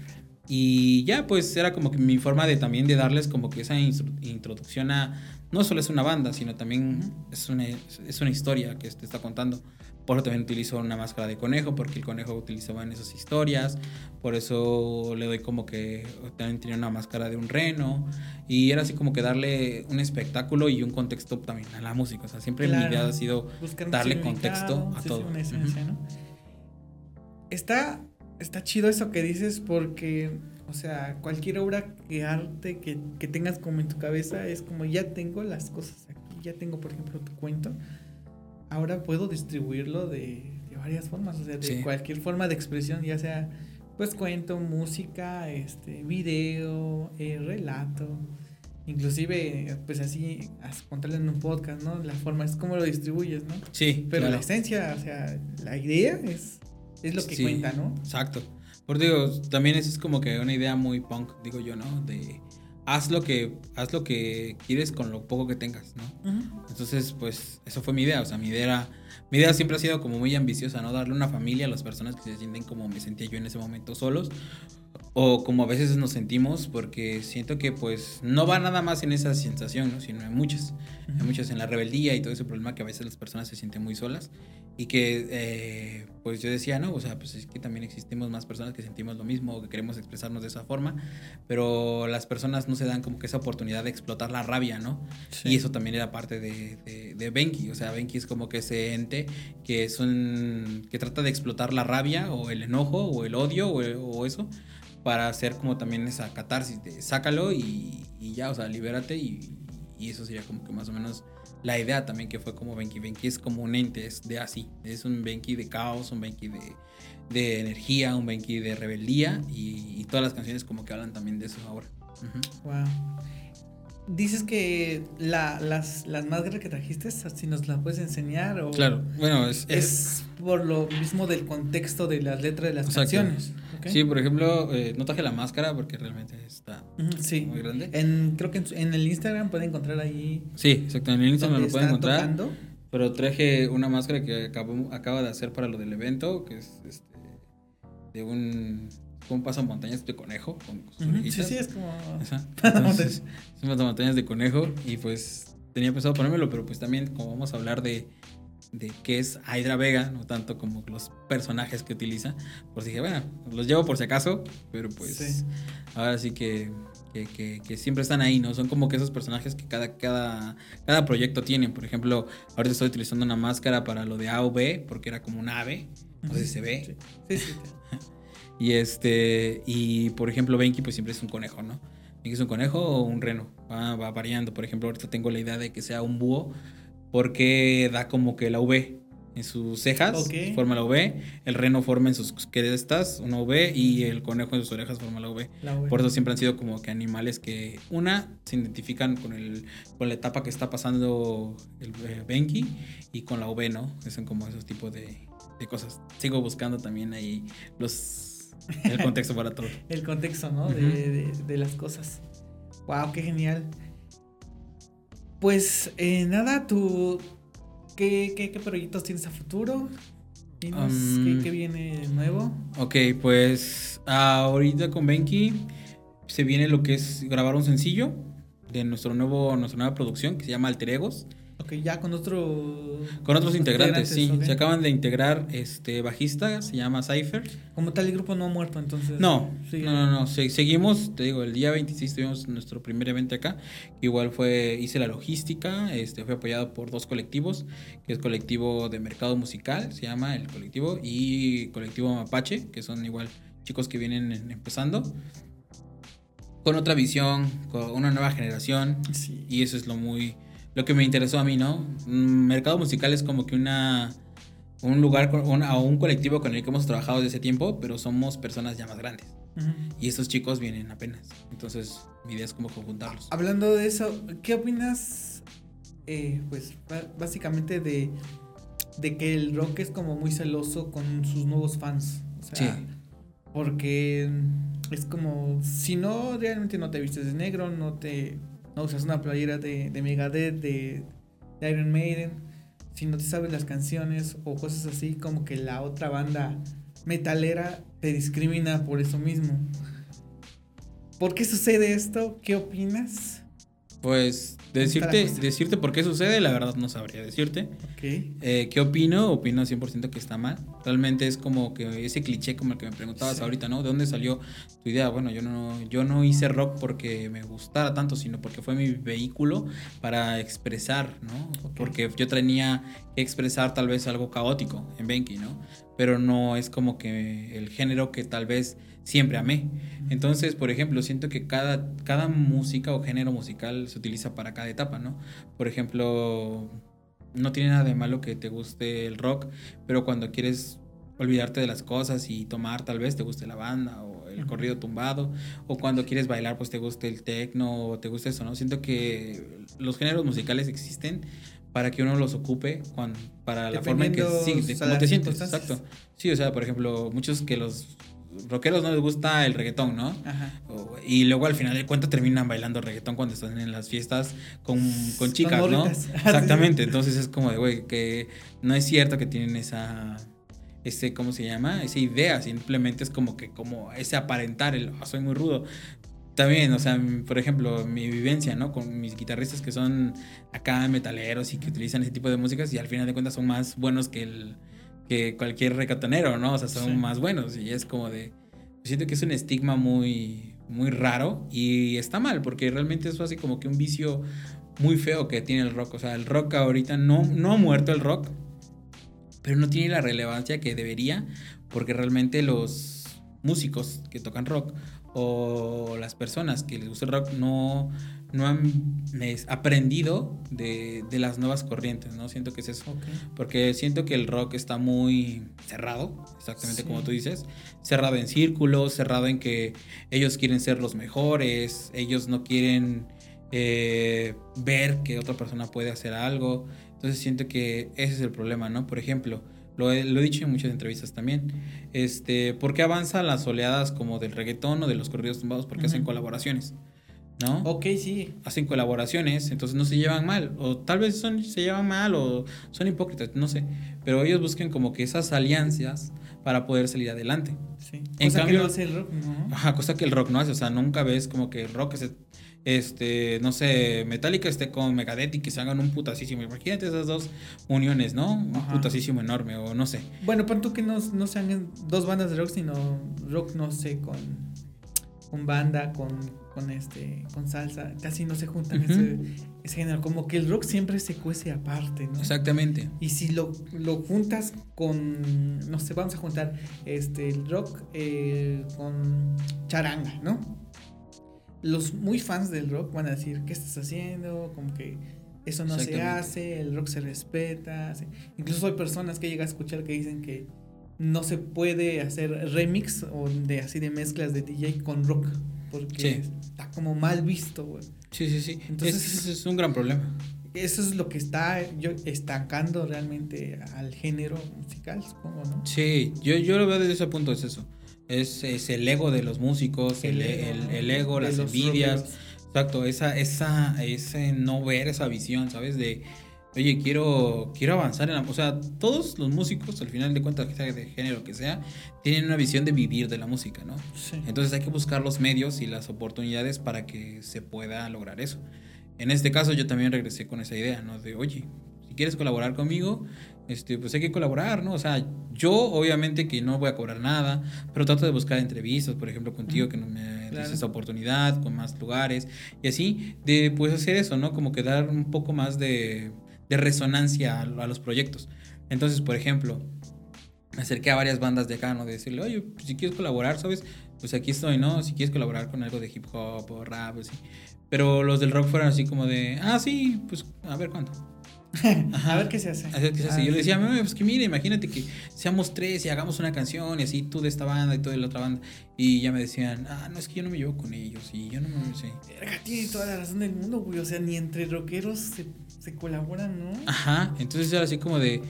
Y ya, pues era como que mi forma de también de darles como que esa introducción a. No solo es una banda, sino también es, una, es una historia que te está contando. Por eso también utilizo una máscara de conejo, porque el conejo utilizaba en esas historias. Por eso le doy como que también tenía una máscara de un reno. Y era así como que darle un espectáculo y un contexto también a la música. O sea, siempre mi idea ha sido darle contexto a todo. Está, está chido eso que dices porque, o sea, cualquier obra de arte que, que tengas como en tu cabeza es como ya tengo las cosas aquí. Ya tengo, por ejemplo, tu cuento ahora puedo distribuirlo de, varias formas, o sea, de cualquier forma de expresión, ya sea pues cuento, música, este, video, eh, relato, inclusive pues así contarle en un podcast, ¿no? La forma es como lo distribuyes, ¿no? Sí. Pero la esencia, o sea, la idea es, es lo que cuenta, ¿no? Exacto. Por digo, también es como que una idea muy punk, digo yo, ¿no? De haz lo que haz lo que quieres con lo poco que tengas, ¿no? Entonces, pues eso fue mi idea, o sea, mi idea era, mi idea siempre ha sido como muy ambiciosa, ¿no? Darle una familia a las personas que se sienten como me sentía yo en ese momento solos o como a veces nos sentimos, porque siento que pues no va nada más en esa sensación, ¿no? sino en muchas, en muchas en la rebeldía y todo ese problema que a veces las personas se sienten muy solas. Y que eh, pues yo decía, no, o sea, pues es que también existimos más personas que sentimos lo mismo o que queremos expresarnos de esa forma, pero las personas no se dan como que esa oportunidad de explotar la rabia, ¿no? Y eso también era parte de, de, de, Benki, o sea, Benki es como que ese ente que, es un, que trata de explotar la rabia o el enojo o el odio o, o eso para hacer como también esa catarsis de sácalo y, y ya, o sea, libérate y, y, eso sería como que más o menos la idea también que fue como Benki. Benki es como un ente, es de así, es un Benki de caos, un Benki de, de energía, un Benki de rebeldía y, y, todas las canciones como que hablan también de eso ahora. Uh -huh. Wow. Dices que la, las, las máscaras que trajiste, si nos las puedes enseñar o... Claro, bueno, es, es, es... por lo mismo del contexto de las letras de las canciones. Okay. Sí, por ejemplo, eh, no traje la máscara porque realmente está uh -huh, sí. muy grande. En, creo que en, en, el Instagram pueden encontrar ahí... Sí, exacto, en el Instagram lo pueden encontrar. Tocando. Pero traje una máscara que acabo, acaba de hacer para lo del evento, que es este, de un un pasamontañas de conejo con sus uh -huh. Sí, sí, es como. (laughs) Entonces, es un pasamontañas de conejo y pues tenía pensado ponérmelo, pero pues también como vamos a hablar de, de qué es Hydra Vega, no tanto como los personajes que utiliza, pues dije, bueno, los llevo por si acaso, pero pues sí. ahora sí que, que, que, que, siempre están ahí, ¿no? Son como que esos personajes que cada, cada, cada proyecto tienen. Por ejemplo, ahorita estoy utilizando una máscara para lo de AOV, porque era como un ave, no sé si se ve. Sí, sí. sí. (laughs) Y este, y por ejemplo, Benki pues siempre es un conejo, ¿no? Benki es un conejo o un reno, va, va, variando. Por ejemplo, ahorita tengo la idea de que sea un búho porque da como que la V en sus cejas, okay. forma la V, el reno forma en sus crestas una V y el conejo en sus orejas forma la v. la v. Por eso siempre han sido como que animales que, una, se identifican con, el, con la etapa que está pasando el eh, Benki y con la V, ¿no? Son como esos tipos de, de cosas. Sigo buscando también ahí los el contexto para todo. (laughs) el contexto, ¿no? Uh -huh. de, de, de, las cosas. Wow, qué genial. Pues eh, nada, tú, ¿qué, qué, qué proyectos tienes a futuro? Um, ¿qué, ¿qué, viene nuevo? Ok, pues ahorita con Benki se viene lo que es grabar un sencillo de nuestro nuevo, nuestra nueva producción que se llama Alter Egos. Ok, ya con otro. Con otros integrantes, sí. Okay. Se acaban de integrar este bajista, se llama Cypher. Como tal, el grupo no ha muerto, entonces. No, sí. no, no, no. Se, seguimos, te digo, el día 26 tuvimos nuestro primer evento acá. Igual fue, hice la logística, este, fue apoyado por dos colectivos, que es colectivo de mercado musical, se llama el colectivo, y colectivo Mapache, que son igual chicos que vienen empezando con otra visión, con una nueva generación. Sí. Y eso es lo muy lo que me interesó a mí, ¿no? Mercado musical es como que una un lugar o un, un, colectivo con el que hemos trabajado desde ese tiempo, pero somos personas ya más grandes. Uh -huh. Y estos chicos vienen apenas. Entonces, mi idea es como conjuntarlos. Hablando de eso, ¿qué opinas? Eh, pues básicamente de, de que el rock es como muy celoso con sus nuevos fans. O sea, sí. Porque es como, si no realmente no te vistes de negro, no te no usas una playera de, de Megadeth, de, de, Iron Maiden, si no te sabes las canciones o cosas así, como que la otra banda metalera te discrimina por eso mismo. ¿Por qué sucede esto? ¿Qué opinas? Pues decirte, decirte por qué sucede, la verdad no sabría decirte. Okay. Eh, ¿Qué opino? Opino 100% que está mal. Realmente es como que ese cliché como el que me preguntabas sí. ahorita, ¿no? ¿De dónde salió tu idea? Bueno, yo no, yo no hice rock porque me gustara tanto, sino porque fue mi vehículo para expresar, ¿no? Okay. Porque yo tenía que expresar tal vez algo caótico en Benki, ¿no? Pero no es como que el género que tal vez siempre amé. Entonces, por ejemplo, siento que cada, cada música o género musical se utiliza para cada etapa, ¿no? Por ejemplo, no tiene nada de malo que te guste el rock, pero cuando quieres olvidarte de las cosas y tomar, tal vez te guste la banda o el corrido tumbado, o cuando quieres bailar, pues te guste el techno o te guste eso, ¿no? Siento que los géneros musicales existen para que uno los ocupe cuando, para la forma en que sí, de cómo te sientes. Exacto. Sí, o sea, por ejemplo, muchos que los rockeros no les gusta el reggaetón, ¿no? Ajá. Y luego al final del cuento terminan bailando reggaetón cuando están en las fiestas con, con chicas, con ¿no? (laughs) Exactamente. Entonces es como de, güey, que no es cierto que tienen esa ese, ¿cómo se llama? Esa idea, simplemente es como que, como ese aparentar, el, "Ah, soy muy rudo. También, o sea, por ejemplo, mi vivencia, ¿no? Con mis guitarristas que son acá metaleros y que utilizan ese tipo de músicas y al final de cuentas son más buenos que el que cualquier recatonero, ¿no? O sea, son Sí. más buenos y es como de siento que es un estigma muy muy raro y está mal porque realmente es así como que un vicio muy feo que tiene el rock, o sea, el rock ahorita no no ha muerto el rock, pero no tiene la relevancia que debería porque realmente los músicos que tocan rock o las personas que les gusta el rock no, no han es, aprendido de, de las nuevas corrientes, ¿no? Siento que es eso. Porque siento que el rock está muy cerrado, exactamente Sí. como tú dices, cerrado en círculos, cerrado en que ellos quieren ser los mejores, ellos no quieren eh, ver que otra persona puede hacer algo. Entonces siento que ese es el problema, ¿no? Por ejemplo, lo he, lo he dicho en muchas entrevistas también, este, ¿por qué avanzan las oleadas como del reggaetón o de los corridos tumbados? Porque hacen colaboraciones, ¿no? Ok, sí. hacen colaboraciones, entonces no se llevan mal, o tal vez son, se llevan mal o son hipócritas, no sé, pero ellos buscan como que esas alianzas para poder salir adelante. Sí. En Cosa cambio- que no hace el rock, ¿no? Ajá, cosa que el rock no hace, o sea, nunca ves como que el rock es, este, no sé, Metallica esté con Megadeth y que se hagan un putasísimo, imagínate esas dos uniones, ¿no? Un Ajá. putasísimo enorme, o no sé. Bueno, pon tú que no, no sean dos bandas de rock, sino rock, no sé, con, con banda, con, con este, con salsa, casi no se juntan Ujú. ese, ese género. Como que el rock siempre se cuece aparte, ¿no? Exactamente. Y si lo, lo juntas con, no sé, vamos a juntar este, el rock eh, con charanga, ¿no? Los muy fans del rock van a decir, ¿qué estás haciendo? Como que eso no se hace, el rock se respeta. Incluso hay personas que llegan a escuchar que dicen que no se puede hacer remix o de así de mezclas de DJ con rock. Porque Sí. está como mal visto, güey. Sí, sí, sí. Entonces- ese es un gran problema. Eso es lo que está yo, estancando realmente al género musical, supongo, ¿no? Sí, yo, yo lo veo desde ese punto, es eso. Es, es el ego de los músicos, el, el- el ego, las envidias. Exacto, esa, esa, ese no ver esa visión, ¿sabes? De, oye, quiero, quiero avanzar en la... O sea, todos los músicos, al final de cuentas, sea de género que sea, tienen una visión de vivir de la música, ¿no? Sí. Entonces hay que buscar los medios y las oportunidades para que se pueda lograr eso. En este caso yo también regresé con esa idea, ¿no? De, oye, si quieres colaborar conmigo, este, pues hay que colaborar, ¿no? O sea, yo obviamente que no voy a cobrar nada, pero trato de buscar entrevistas, por ejemplo, contigo, que no me des Claro. esa oportunidad, con más lugares, y así, de pues hacer eso, ¿no? Como que dar un poco más de, de resonancia a, a los proyectos. Entonces, por ejemplo, me acerqué a varias bandas de acá, ¿no? De decirle, oye, pues, si quieres colaborar, ¿sabes? Pues aquí estoy, ¿no? Si quieres colaborar con algo de hip hop o rap. Pero los del rock fueron así como de, ah, sí, pues a ver (laughs) cuándo. A ver qué se hace. A ver qué se hace. Yo le decía, sí. "Mami, pues que mire, imagínate que seamos tres y hagamos una canción y así tú de esta banda y tú de la otra banda. Y ya me decían, ah, no, es que yo no me llevo con ellos y yo no me. Verga, tiene toda la razón del mundo, güey. O sea, ni entre rockeros se, se colaboran, ¿no? Ajá, entonces era así como de.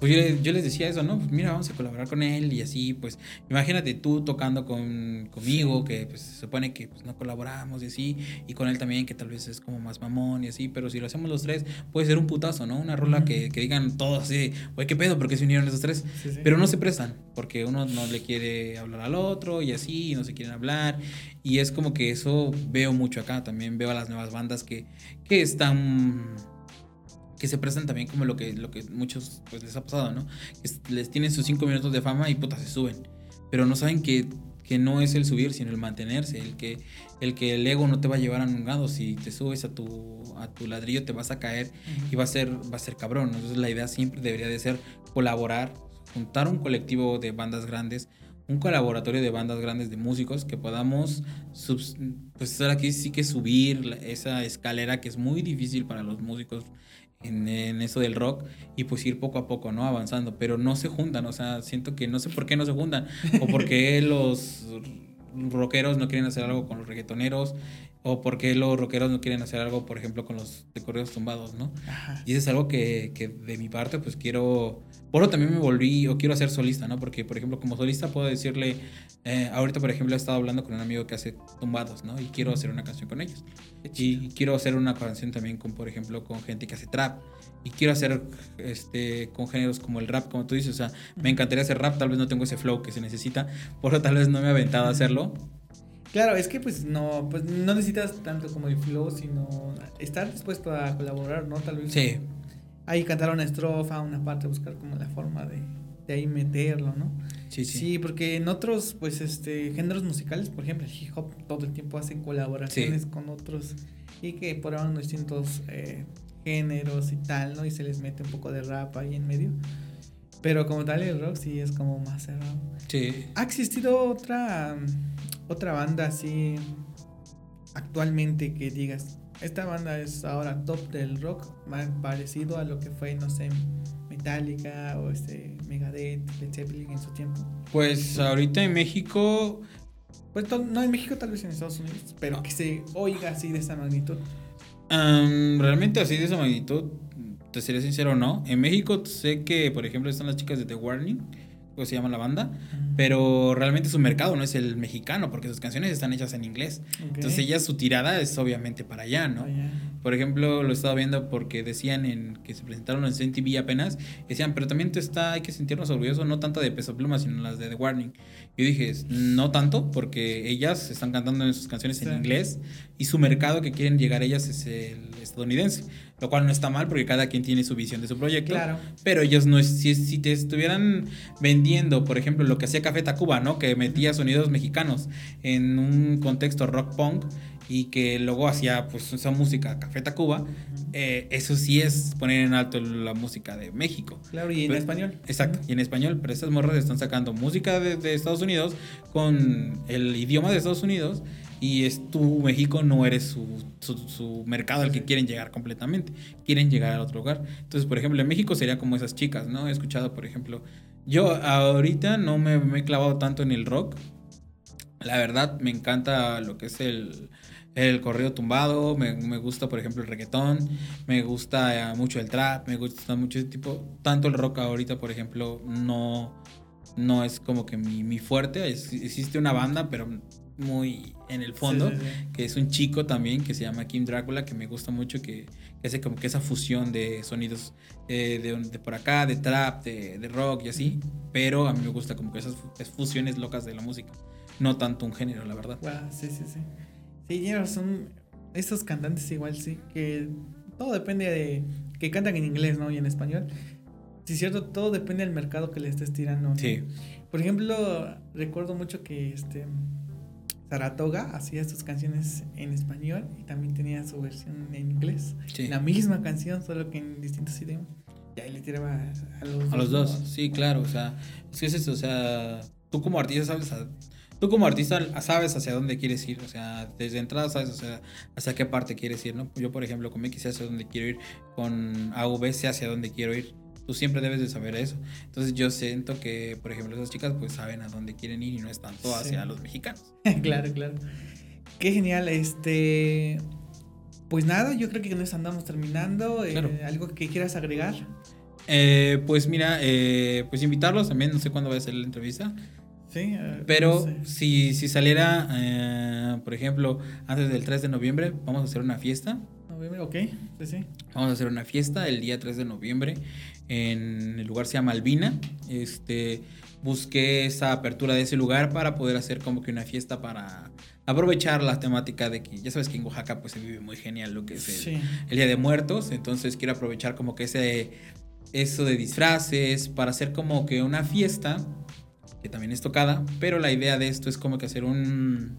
Pues yo, yo les decía eso, ¿no? Pues mira, vamos a colaborar con él y así, pues imagínate tú tocando con, conmigo, que pues se supone que pues, no colaboramos y así, y con él también, que tal vez es como más mamón y así, pero si lo hacemos los tres, puede ser un putazo, ¿no? Una rola que, que digan todos así, güey, ¿qué pedo? ¿Por qué se unieron esos tres? Sí, sí. Pero no se prestan, porque uno no le quiere hablar al otro y así, y no se quieren hablar. Y es como que eso veo mucho acá. También veo a las nuevas bandas que, que están. Que se prestan también como lo que, lo que muchos pues, les ha pasado, ¿no? Que es- les tienen sus cinco minutos de fama y puta se suben. Pero no saben que, que no es el subir, sino el mantenerse. El que, el que el ego no te va a llevar a ningún lado. Si te subes a tu, a tu ladrillo, te vas a caer y va a ser va a ser cabrón. Entonces la idea siempre debería de ser colaborar, juntar un colectivo de bandas grandes, un colaboratorio de bandas grandes de músicos que podamos subs- pues ahora aquí sí que subir esa escalera que es muy difícil para los músicos en, en eso del rock y pues ir poco a poco, ¿no? Avanzando, pero no se juntan, o sea, siento que no sé por qué no se juntan o por qué (laughs) los rockeros no quieren hacer algo con los reggaetoneros O por qué los rockeros no quieren hacer algo, por ejemplo, con los de corridos tumbados, ¿no? Ajá. Y eso es algo que, que de mi parte, pues quiero. Por eso también me volví o quiero ser solista, ¿no? Porque, por ejemplo, como solista puedo decirle. eh, ahorita, por ejemplo, he estado hablando con un amigo que hace tumbados, ¿no? Y quiero hacer una canción con ellos. Y quiero hacer una canción también con, por ejemplo, con gente que hace trap. Y quiero hacer este con géneros como el rap, como tú dices. O sea, me encantaría hacer rap, tal vez no tengo ese flow que se necesita. Por eso tal vez no me he aventado a hacerlo. Claro, es que pues no, pues no necesitas tanto como el flow, sino estar dispuesto a colaborar, ¿no? Tal vez. Sí. Ahí cantar una estrofa, una parte, buscar como la forma de, de ahí meterlo, ¿no? Sí, sí. Sí, porque en otros, pues, este, géneros musicales, por ejemplo, el hip hop todo el tiempo hacen colaboraciones con otros y que prueban distintos eh, géneros y tal, ¿no? Y se les mete un poco de rap ahí en medio. Pero como tal, el rock sí es como más cerrado. Sí. ¿Ha existido otra, otra banda así actualmente que digas, esta banda es ahora top del rock, más parecido a lo que fue, no sé, Metallica o este Megadeth, Led Zeppelin en su tiempo? Pues ahorita en México, Pues no en México, tal vez en Estados Unidos, pero que se oiga así de esa magnitud. am, realmente así de esa magnitud, te seré sincero, no. En México sé que, por ejemplo, están las chicas de The Warning, o se llama la banda, pero realmente su mercado no es el mexicano, porque sus canciones están hechas en inglés. Ok. Entonces ella su tirada es obviamente para allá, ¿no? Ah, ya. Por ejemplo, lo estaba viendo porque decían en que se presentaron en CNTV apenas, decían, pero también está, hay que sentirnos orgullosos, no tanto de Peso Pluma, sino las de The Warning. Yo dije, no tanto, porque ellas están cantando en sus canciones Sí. en inglés y su mercado que quieren llegar ellas es el estadounidense, lo cual no está mal porque cada quien tiene su visión de su proyecto. Claro. Pero ellos no si, si te estuvieran vendiendo, por ejemplo, lo que hacía Café Tacuba, ¿no? Que metía sonidos mexicanos en un contexto rock punk y que luego hacía pues esa música Café Tacuba, eh, eso sí es poner en alto la música de México. Claro, y en Pero- español. Exacto, y en español, pero estas morras están sacando música de, de Estados Unidos con el idioma de Estados Unidos y es tú, México, no eres su, su, mercado al que quieren llegar completamente, quieren llegar a otro lugar. Entonces, por ejemplo, en México sería como esas chicas, ¿no? He escuchado, por ejemplo, yo ahorita no me, me he clavado tanto en el rock, la verdad me encanta lo que es el, el corrido tumbado, me, me gusta por ejemplo el reggaetón, me gusta eh, mucho el trap, me gusta mucho ese tipo, tanto el rock ahorita por ejemplo no, no es como que mi, mi fuerte, existe una banda pero muy en el fondo, Sí, sí, sí. que es un chico también que se llama Kim Drácula, que me gusta mucho, que, que hace como que esa fusión de sonidos eh, de, de por acá, de trap, de, de rock y así, pero a mí me gusta como que esas fu- esas fusiones locas de la música, no tanto un género, la verdad. Sí, sí, sí. Sí, tienes razón. Estos cantantes igual sí, que todo depende de que cantan en inglés, ¿no? Y en español. Sí, es cierto, todo depende del mercado que le estés tirando. ¿no? Sí. Por ejemplo, recuerdo mucho que este Saratoga hacía sus canciones en español y también tenía su versión en inglés. Sí. La misma canción, solo que en distintos idiomas. Y ahí le tiraba a los A los dos, sí, claro, o sea, es que es eso, o sea, tú como artista sabes, a- tú como artista sabes hacia dónde quieres ir, o sea, desde entrada sabes, o sea, hacia qué parte quieres ir, ¿no? Yo, por ejemplo, con X sé hacia dónde quiero ir, con AV sé hacia dónde quiero ir, tú siempre debes de saber eso, entonces yo siento que, por ejemplo, esas chicas pues saben a dónde quieren ir y no es tanto Sí. hacia los mexicanos. (laughs) claro, claro. Qué genial, este. Pues nada, yo creo que nos andamos terminando. eh. ¿Algo que quieras agregar? Eh, pues mira, eh, pues invitarlos también, no sé cuándo va a ser la entrevista, Sí. eh, Pero no sé. si, si saliera, eh, por ejemplo, antes del 3 de noviembre, vamos a hacer una fiesta. Noviembre, ok. Sí, sí. Vamos a hacer una fiesta el día 3 de noviembre en el lugar se llama Albina. Este, busqué esa apertura de ese lugar para poder hacer como que una fiesta para aprovechar la temática de que ya sabes que en Oaxaca pues se vive muy genial lo que es el, Sí. el Día de Muertos, entonces quiero aprovechar como que ese eso de disfraces para hacer como que una fiesta que también es tocada, pero la idea de esto es como que hacer un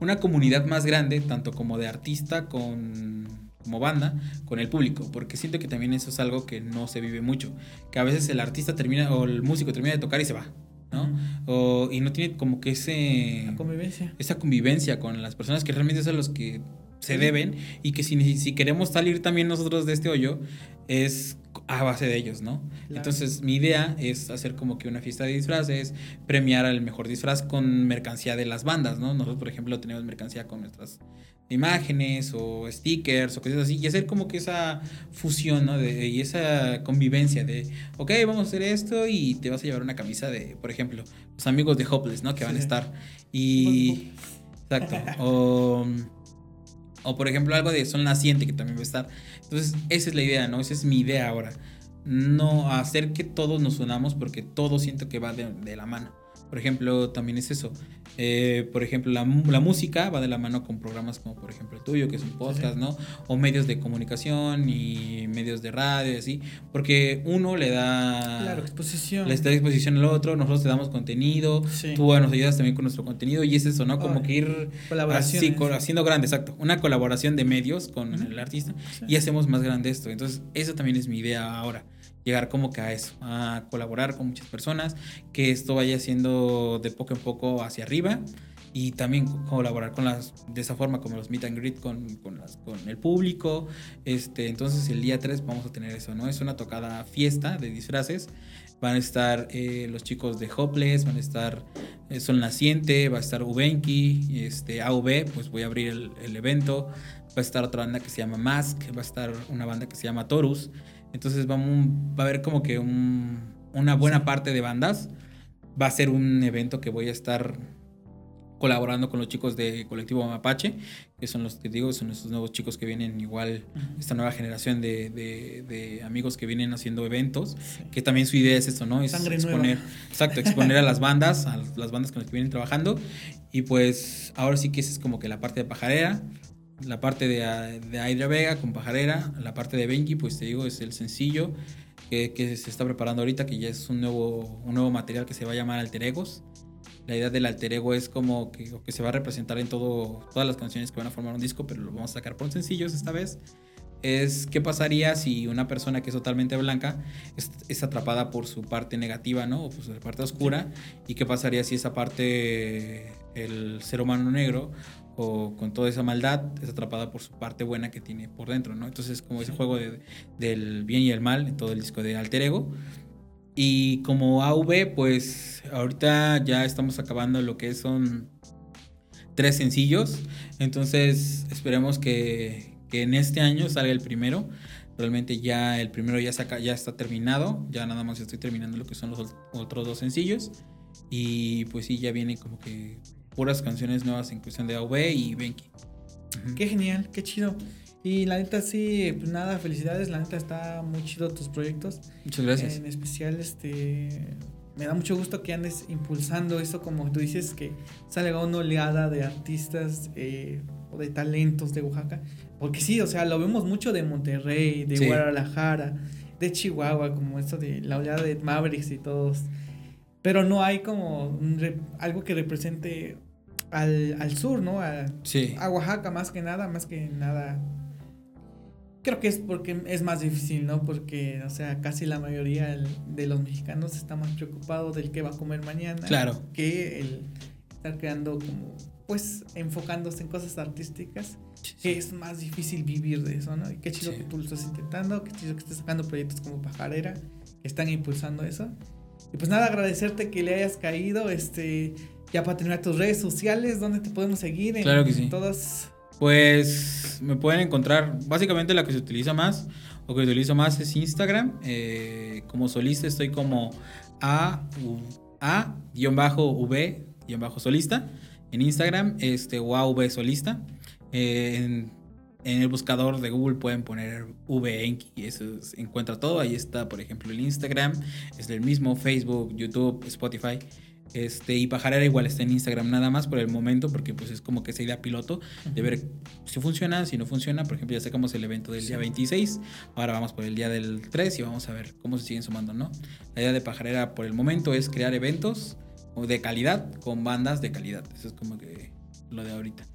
una comunidad más grande, tanto como de artista con como banda con el público, porque siento que también eso es algo que no se vive mucho, que a veces el artista termina o el músico termina de tocar y se va, ¿no? O, y no tiene como que ese convivencia. esa convivencia con las personas que realmente son los que se deben y que si, si queremos salir también nosotros de este hoyo es a base de ellos, ¿no? Entonces mi idea es hacer como que una fiesta de disfraces, premiar al mejor disfraz con mercancía de las bandas, ¿no? Nosotros, por ejemplo, tenemos mercancía con nuestras imágenes o stickers o cosas así, y hacer como que esa fusión, ¿no? De, y esa convivencia de, ok, vamos a hacer esto y te vas a llevar una camisa de, por ejemplo, los amigos de Hopeless, ¿no? Que van a estar. Y... Exacto. O, o por ejemplo algo de Sol Naciente que también va a estar. Entonces esa es la idea, ¿no? Esa es mi idea ahora. No hacer que todos nos unamos porque todo siento que va de la mano. Por ejemplo, también es eso. Eh, por ejemplo, la, música va de la mano con programas como, por ejemplo, el tuyo, que es un podcast, ¿no? O medios de comunicación y medios de radio, así. Porque uno le da. Claro, exposición. Le da exposición al otro, nosotros te damos contenido. Tú nos ayudas también con nuestro contenido. Y es eso, ¿no? Como que ir. Así, haciendo grande, exacto. Una colaboración de medios con el artista. Y hacemos más grande esto. Entonces, eso también es mi idea ahora llegar como que a eso, a colaborar con muchas personas, que esto vaya siendo de poco en poco hacia arriba y también colaborar con las, de esa forma como los meet and greet con, con, las, con el público. Este, entonces el día 3 vamos a tener eso, ¿no? Es una tocada fiesta de disfraces. Van a estar eh, los chicos de Hopeless, van a estar eh, Sol Naciente, va a estar Ubenki, este, AV, pues voy a abrir el, el evento. Va a estar otra banda que se llama Mask, va a estar una banda que se llama Torus. Entonces vamos, va a haber como que una buena parte de bandas. Va a ser un evento que voy a estar colaborando con los chicos de Colectivo Mapache, que son los que digo, son estos nuevos chicos que vienen igual, esta nueva generación de, amigos que vienen haciendo eventos, que también su idea es esto, ¿no? Es exponer, exacto, exponer a las bandas, a las bandas con las que vienen trabajando. Y pues ahora sí que esa es como que la parte de pajarera la parte de, de Aydra Vega con Pajarera, la parte de Benji, pues te digo, es el sencillo que, se está preparando ahorita, que ya es un nuevo, un nuevo material que se va a llamar Alter Egos. La idea del alter ego es como que, que se va a representar en todo, todas las canciones que van a formar un disco, pero lo vamos a sacar por sencillos esta vez. Es qué pasaría si una persona que es totalmente blanca es, atrapada por su parte negativa, ¿no? O por su parte oscura. Y qué pasaría si esa parte, el ser humano negro, o con toda esa maldad es atrapada por su parte buena que tiene por dentro, ¿no? Entonces como ese juego de, del bien y el mal en todo el disco de Alter Ego. Y como AV, pues ahorita ya estamos acabando lo que son tres sencillos. Entonces esperemos que, que en este año salga el primero. Realmente ya el primero ya, saca, ya está terminado. Ya nada más estoy terminando lo que son los otros dos sencillos. Y pues sí, ya viene como que puras canciones nuevas en cuestión de AV y Benki. Qué genial, qué chido. Y la neta sí, pues nada, felicidades, la neta está muy chido tus proyectos. Muchas gracias. En especial, este, me da mucho gusto que andes impulsando eso, como tú dices, que salga una oleada de artistas eh, o de talentos de Oaxaca. Porque sí, o sea, lo vemos mucho de Monterrey, de Guadalajara, de Chihuahua, como esto de la oleada de Mavericks y todos. Pero no hay como algo que represente al, al sur, ¿no? A, sí. a Oaxaca más que nada, más que nada. Creo que es porque es más difícil, ¿no? Porque, o sea, casi la mayoría de los mexicanos está más preocupado del que va a comer mañana. Claro. Que el estar creando como, pues, enfocándose en cosas artísticas. Que es más difícil vivir de eso, ¿no? Y qué chido que tú lo estás intentando, qué chido que estés sacando proyectos como Pajarera, que están impulsando eso. Y pues nada, agradecerte que le hayas caído, este, ya para tener tus redes sociales, ¿dónde te podemos seguir? claro que sí. Todas. Pues me pueden encontrar, básicamente la que se utiliza más, o que utilizo más es Instagram. Eh, como solista estoy como A, A-V, solista. En Instagram, este, o AV solista. Eh, en, el buscador de Google pueden poner VEnki y eso encuentra todo. Ahí está, por ejemplo, el Instagram, es el mismo, Facebook, YouTube, Spotify. Este, y Pajarera igual está en Instagram nada más por el momento, porque pues es como que esa idea piloto de ver si funciona, si no funciona. Por ejemplo, ya sacamos el evento del día 26, ahora vamos por el día del 3 y vamos a ver cómo se siguen sumando, ¿no? La idea de Pajarera por el momento es crear eventos de calidad con bandas de calidad. Eso es como que lo de ahorita.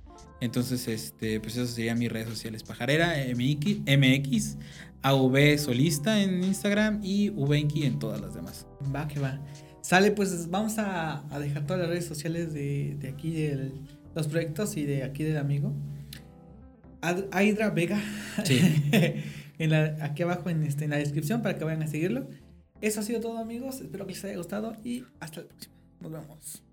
Entonces, este, pues eso serían mis redes sociales. Pajarera MX, MX AV Solista en Instagram y Venki en todas las demás. Va que va. Sale, pues vamos a, dejar todas las redes sociales de, de aquí, de los proyectos y de aquí del amigo. Aydra Vega. Sí. (laughs) en la, aquí abajo en, este, en la descripción para que vayan a seguirlo. Eso ha sido todo amigos, espero que les haya gustado y hasta la próxima. Nos vemos.